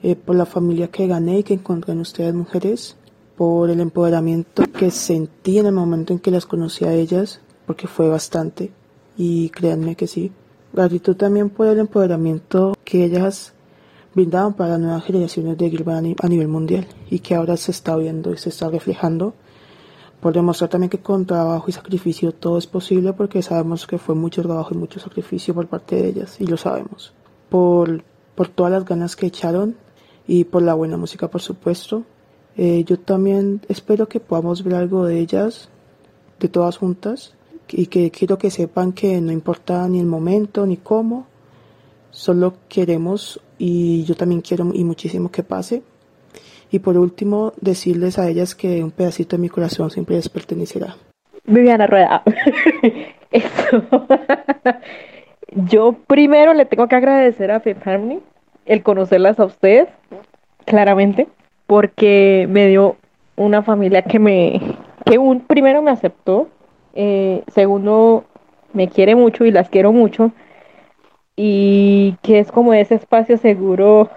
[SPEAKER 6] Eh, por la familia que gané y que encontré en ustedes mujeres, por el empoderamiento que sentí en el momento en que las conocí a ellas, porque fue bastante, y créanme que sí, Gratitud también por el empoderamiento que ellas brindaban para las nuevas generaciones de Gilbert a nivel mundial y que ahora se está viendo y se está reflejando. Por demostrar también que con trabajo y sacrificio todo es posible porque sabemos que fue mucho trabajo y mucho sacrificio por parte de ellas y lo sabemos. Por, por todas las ganas que echaron y por la buena música por supuesto. Eh, yo también espero que podamos ver algo de ellas, de todas juntas, y que quiero que sepan que no importa ni el momento ni cómo, solo queremos y yo también quiero y muchísimo que pase. Y por último, decirles a ellas que un pedacito de mi corazón siempre les pertenecerá.
[SPEAKER 5] Viviana Rueda, <laughs> Eso. yo primero le tengo que agradecer a Fifth Harmony el conocerlas a ustedes, claramente, porque me dio una familia que me, que un primero me aceptó, eh, segundo, me quiere mucho y las quiero mucho. Y que es como ese espacio seguro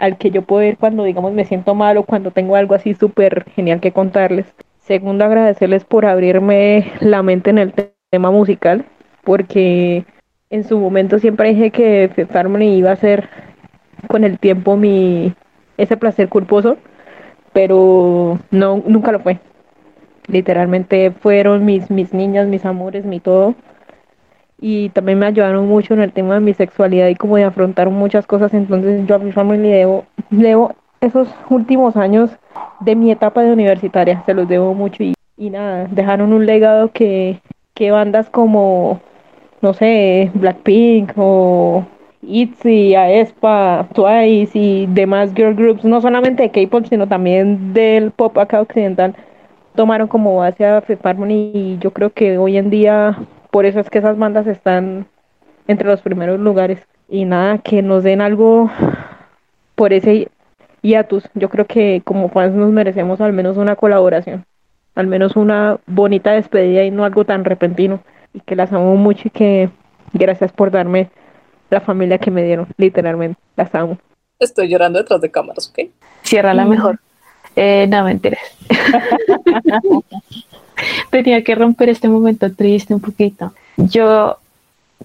[SPEAKER 5] al que yo puedo ir cuando, digamos, me siento mal o cuando tengo algo así súper genial que contarles. Segundo, agradecerles por abrirme la mente en el tema musical, porque en su momento siempre dije que Fifth Harmony iba a ser con el tiempo mi ese placer culposo, pero no nunca lo fue. Literalmente fueron mis, mis niñas, mis amores, mi todo. Y también me ayudaron mucho en el tema de mi sexualidad y como de afrontar muchas cosas. Entonces yo a mi familia le debo, debo esos últimos años de mi etapa de universitaria, se los debo mucho. Y, y nada, dejaron un legado que, que bandas como, no sé, Blackpink o ITZY, aespa, Twice y demás girl groups, no solamente de K-pop, sino también del pop acá occidental, tomaron como base a Fifth Harmony y yo creo que hoy en día por eso es que esas bandas están entre los primeros lugares y nada, que nos den algo por ese hiatus. Yo creo que como fans nos merecemos al menos una colaboración, al menos una bonita despedida y no algo tan repentino y que las amo mucho y que gracias por darme la familia que me dieron, literalmente, las amo.
[SPEAKER 1] Estoy llorando detrás de cámaras, ¿ok?
[SPEAKER 3] Cierra la mejor. Eh, no, mentiras. <laughs> <laughs> Tenía que romper este momento triste un poquito. Yo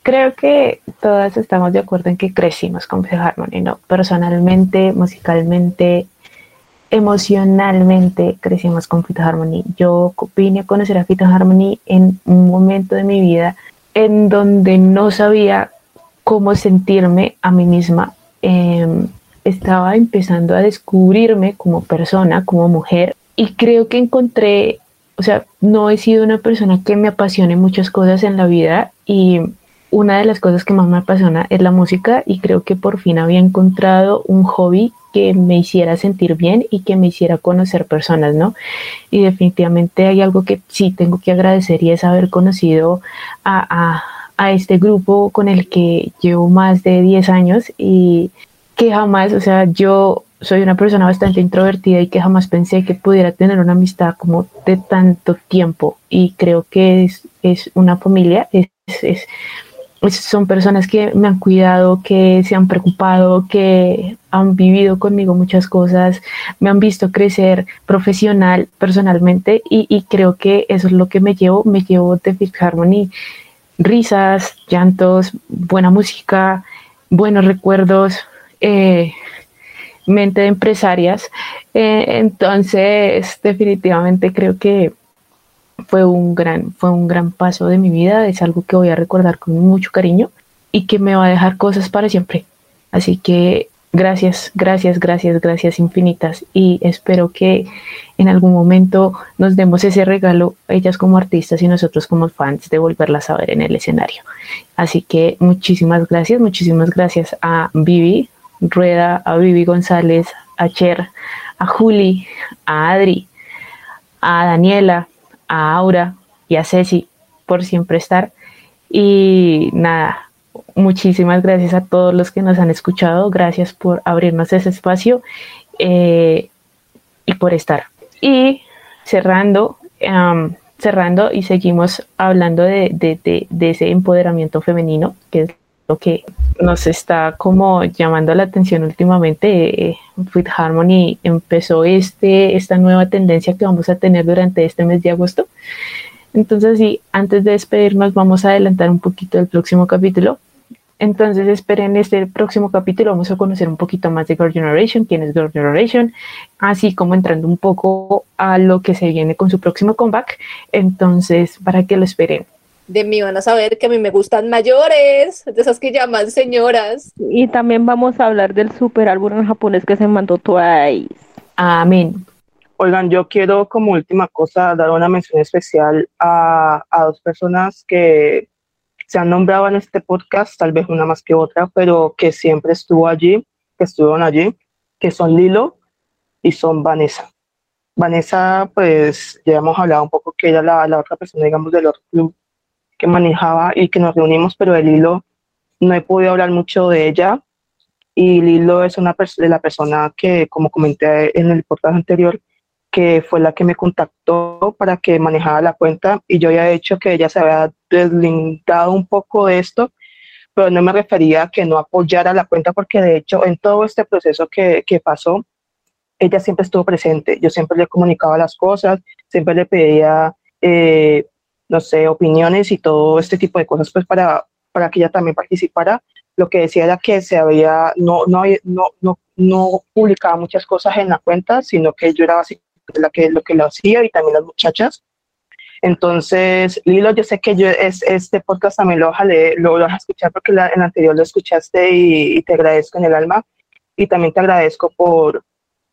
[SPEAKER 3] creo que todas estamos de acuerdo en que crecimos con Fifth Harmony, ¿no? Personalmente, musicalmente, emocionalmente crecimos con Fifth Harmony. Yo vine a conocer a Fifth Harmony en un momento de mi vida en donde no sabía cómo sentirme a mí misma. Em, estaba empezando a descubrirme como persona, como mujer, y creo que encontré, o sea, no he sido una persona que me apasione muchas cosas en la vida y una de las cosas que más me apasiona es la música y creo que por fin había encontrado un hobby que me hiciera sentir bien y que me hiciera conocer personas, ¿no? Y definitivamente hay algo que sí tengo que agradecer y es haber conocido a, a, este grupo con el que llevo más de 10 años y que jamás, o sea, yo soy una persona bastante introvertida y que jamás pensé que pudiera tener una amistad como de tanto tiempo. Y creo que es, es una familia, es, es son personas que me han cuidado, que se han preocupado, que han vivido conmigo muchas cosas, me han visto crecer profesional, personalmente, y, creo que eso es lo que me llevo, me llevo de Fifth Harmony, risas, llantos, buena música, buenos recuerdos, eh, mente de empresarias. Eh, entonces, definitivamente creo que fue un gran, fue un gran paso de mi vida, es algo que voy a recordar con mucho cariño y que me va a dejar cosas para siempre. Así que gracias, gracias, gracias, gracias infinitas y espero que en algún momento nos demos ese regalo, ellas como artistas y nosotros como fans, de volverlas a ver en el escenario. Así que muchísimas gracias, muchísimas gracias a Vivi Rueda, a Vivi González, a Cher, a Juli, a Adri, a Daniela, a Aura y a Ceci por siempre estar. Y nada, muchísimas gracias a todos los que nos han escuchado, gracias por abrirnos ese espacio eh, y por estar. Y cerrando, cerrando y seguimos hablando de, de, ese empoderamiento femenino, que es lo que nos está como llamando la atención últimamente. Eh, Harmony empezó este, esta nueva tendencia que vamos a tener durante este mes de agosto. Entonces, sí, antes de despedirnos, vamos a adelantar un poquito el próximo capítulo. Entonces, esperen este próximo capítulo. Vamos a conocer un poquito más de Girl Generation, quién es Girl Generation, así como entrando un poco a lo que se viene con su próximo comeback. Entonces, para que lo esperen
[SPEAKER 1] de mí van a saber que a mí me gustan mayores, de esas que llaman señoras.
[SPEAKER 5] Y también vamos a hablar del super álbum en japonés que se mandó Twice.
[SPEAKER 3] Amén.
[SPEAKER 4] Oigan, yo quiero como última cosa dar una mención especial a, a dos personas que se han nombrado en este podcast, tal vez una más que otra, pero que siempre estuvo allí, que estuvieron allí, que son Lilo y son Vanessa. Vanessa, pues ya hemos hablado un poco que era la, la otra persona, digamos, del otro club que manejaba y que nos reunimos, pero el hilo no he podido hablar mucho de ella. Y Lilo es una de la persona que, como comenté en el podcast anterior, que fue la que me contactó para que manejara la cuenta y yo ya he hecho que ella se había deslindado un poco de esto, pero no me refería a que no apoyara la cuenta porque de hecho en todo este proceso que, que pasó, ella siempre estuvo presente. Yo siempre le comunicaba las cosas, siempre le pedía eh, no sé, opiniones y todo este tipo de cosas, pues para, para que ella también participara. Lo que decía era que se había, no, no, no, no, no publicaba muchas cosas en la cuenta, sino que yo era básicamente la que, lo que lo hacía y también las muchachas. Entonces, Lilo, yo sé que yo es, este podcast también lo, lo, vas a escuchar porque en el anterior lo escuchaste y, te agradezco en el alma. Y también te agradezco por,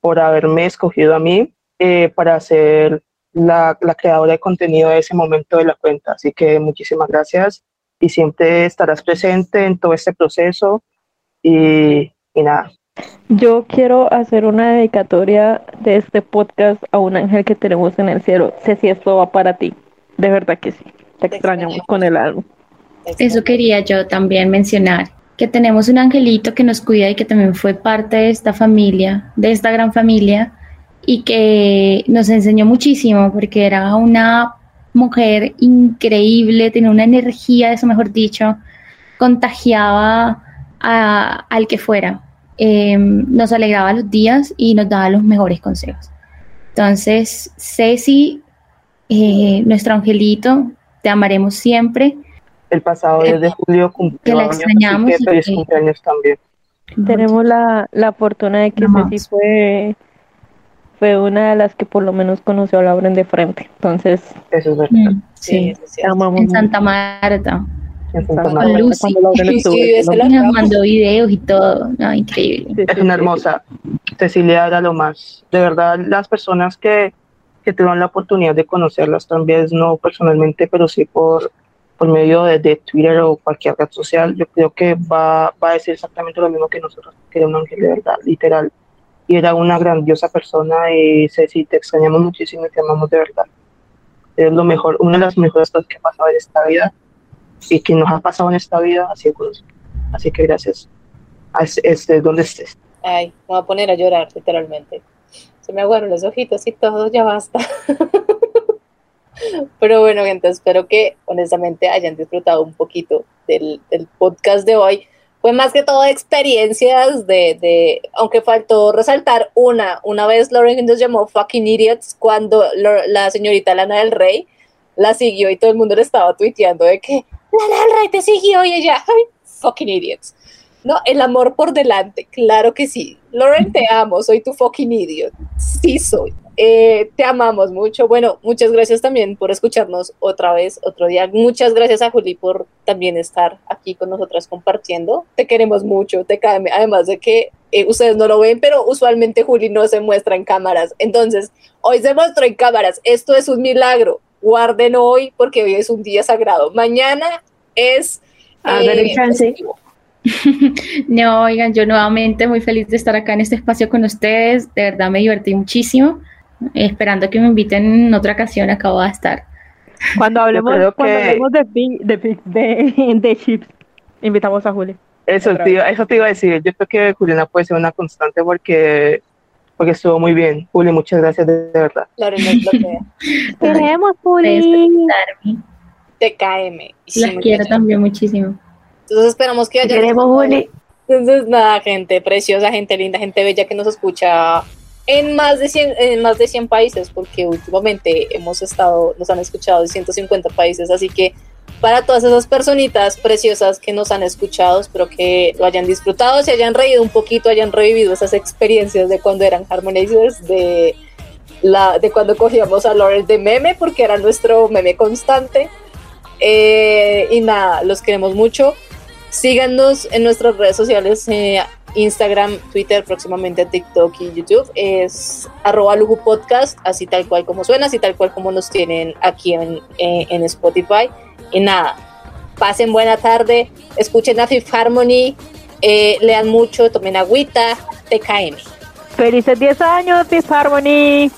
[SPEAKER 4] por haberme escogido a mí eh, para hacer la, creadora de contenido de ese momento de la cuenta. Así que muchísimas gracias y siempre estarás presente en todo este proceso y, y nada.
[SPEAKER 5] Yo quiero hacer una dedicatoria de este podcast a un ángel que tenemos en el cielo. Sé si esto va para ti. De verdad que sí. Te extrañamos con el alma.
[SPEAKER 2] Eso quería yo también mencionar, que tenemos un angelito que nos cuida y que también fue parte de esta familia, de esta gran familia, y que nos enseñó muchísimo porque era una mujer increíble, tenía una energía, eso mejor dicho, contagiaba al que fuera. Em, nos alegraba los días y nos daba los mejores consejos. Entonces, Ceci, eh, nuestro angelito, te amaremos siempre.
[SPEAKER 4] el pasado 10 de julio cumplió
[SPEAKER 2] la
[SPEAKER 4] años,
[SPEAKER 2] extrañamos
[SPEAKER 4] que feliz
[SPEAKER 2] que-
[SPEAKER 4] cumpleaños también.
[SPEAKER 5] Tenemos la, la fortuna de que. Ceci fue, fue una de las que por lo menos conoció a Lauren de frente. Entonces,
[SPEAKER 4] Eso es verdad.
[SPEAKER 2] Mm,
[SPEAKER 1] Sí,
[SPEAKER 5] amamos
[SPEAKER 2] en. Santa Marta.
[SPEAKER 4] En Santa Marta.
[SPEAKER 2] Con Lucy.
[SPEAKER 5] Cuando Lauren <laughs>
[SPEAKER 1] Sí,
[SPEAKER 5] estuvo,
[SPEAKER 1] sí, ese
[SPEAKER 5] ¿no?
[SPEAKER 1] la-
[SPEAKER 2] Nos mandó videos y todo. No, increíble.
[SPEAKER 5] Sí,
[SPEAKER 4] Es una hermosa. Cecilia era lo más. De verdad, las personas que, que tuvieron la oportunidad de conocerlas, vez no personalmente, pero sí por, por medio de, de Twitter o cualquier red social, yo creo que va, va a decir exactamente lo mismo que nosotros, que era un ángel de verdad, literal. Era una grandiosa persona y Ceci, te extrañamos muchísimo y te amamos de verdad. Es lo mejor, una de las mejores cosas que ha pasado en esta vida y que nos ha pasado en esta vida, así de conocer. Así que gracias. Es- Estés donde estés.
[SPEAKER 1] Ay, me voy a poner a llorar, literalmente. Se me aguaron los ojitos y todo, ya basta. <laughs> Pero bueno, gente, espero que honestamente hayan disfrutado un poquito del podcast de hoy. Fue más que todo experiencias de, de, aunque faltó resaltar una, una vez Lauren nos llamó fucking idiots cuando la señorita Lana del Rey la siguió y todo el mundo le estaba tuiteando de que Lana del Rey te siguió y ella, ay, fucking idiots. No, el amor por delante, claro que sí. Lauren, te amo, soy tu fucking idiot. Sí soy. Eh, te amamos mucho. Bueno, muchas gracias también por escucharnos otra vez, otro día. Muchas gracias a Juli por también estar aquí con nosotras compartiendo. Te queremos mucho, te cae. Además de que eh, ustedes no lo ven, pero usualmente Juli no se muestra en cámaras. Entonces, hoy se mostró en cámaras. Esto es un milagro. Guarden hoy porque hoy es un día sagrado. Mañana es...
[SPEAKER 7] Hagan el chance.
[SPEAKER 1] festivo. <laughs>
[SPEAKER 2] No, oigan, yo nuevamente muy feliz de estar acá en este espacio con ustedes. De verdad me divertí muchísimo. Esperando que me inviten en otra ocasión, acabo de estar.
[SPEAKER 5] Cuando hablemos,
[SPEAKER 4] creo
[SPEAKER 5] cuando
[SPEAKER 4] que-
[SPEAKER 5] hablemos de, de, de, <laughs> de chips, invitamos a Juli.
[SPEAKER 4] Eso te, iba- eso te iba a decir. Yo creo que Juliana puede ser una constante porque, porque estuvo muy bien. Juli, muchas gracias de, de verdad. <laughs>
[SPEAKER 2] Ustedes por invitarme.
[SPEAKER 1] TKM. Sí,
[SPEAKER 2] Las quiero
[SPEAKER 1] bien.
[SPEAKER 2] también muchísimo.
[SPEAKER 1] Entonces esperamos que
[SPEAKER 7] Te
[SPEAKER 1] haya.
[SPEAKER 7] queremos, Juli.
[SPEAKER 1] Entonces, nada, gente preciosa, gente linda, gente bella que nos escucha en más de 100, en más de 100 países, porque últimamente hemos estado, nos han escuchado en 150 países, así que para todas esas personitas preciosas que nos han escuchado, espero que lo hayan disfrutado, se hayan reído un poquito, hayan revivido esas experiencias de cuando eran Harmonizers, de, la, de cuando cogíamos a Lawrence de meme, porque era nuestro meme constante. Eh, y nada, los queremos mucho. Síganos en nuestras redes sociales, eh, Instagram, Twitter, próximamente TikTok y YouTube. Es arroba Lugu Podcast, así tal cual como suena, así tal cual como nos tienen aquí en, eh, en Spotify. Y nada, pasen buena tarde, escuchen a Fifth Harmony, eh, lean mucho, tomen agüita, TKM.
[SPEAKER 5] Felices 10 años, Fifth Harmony.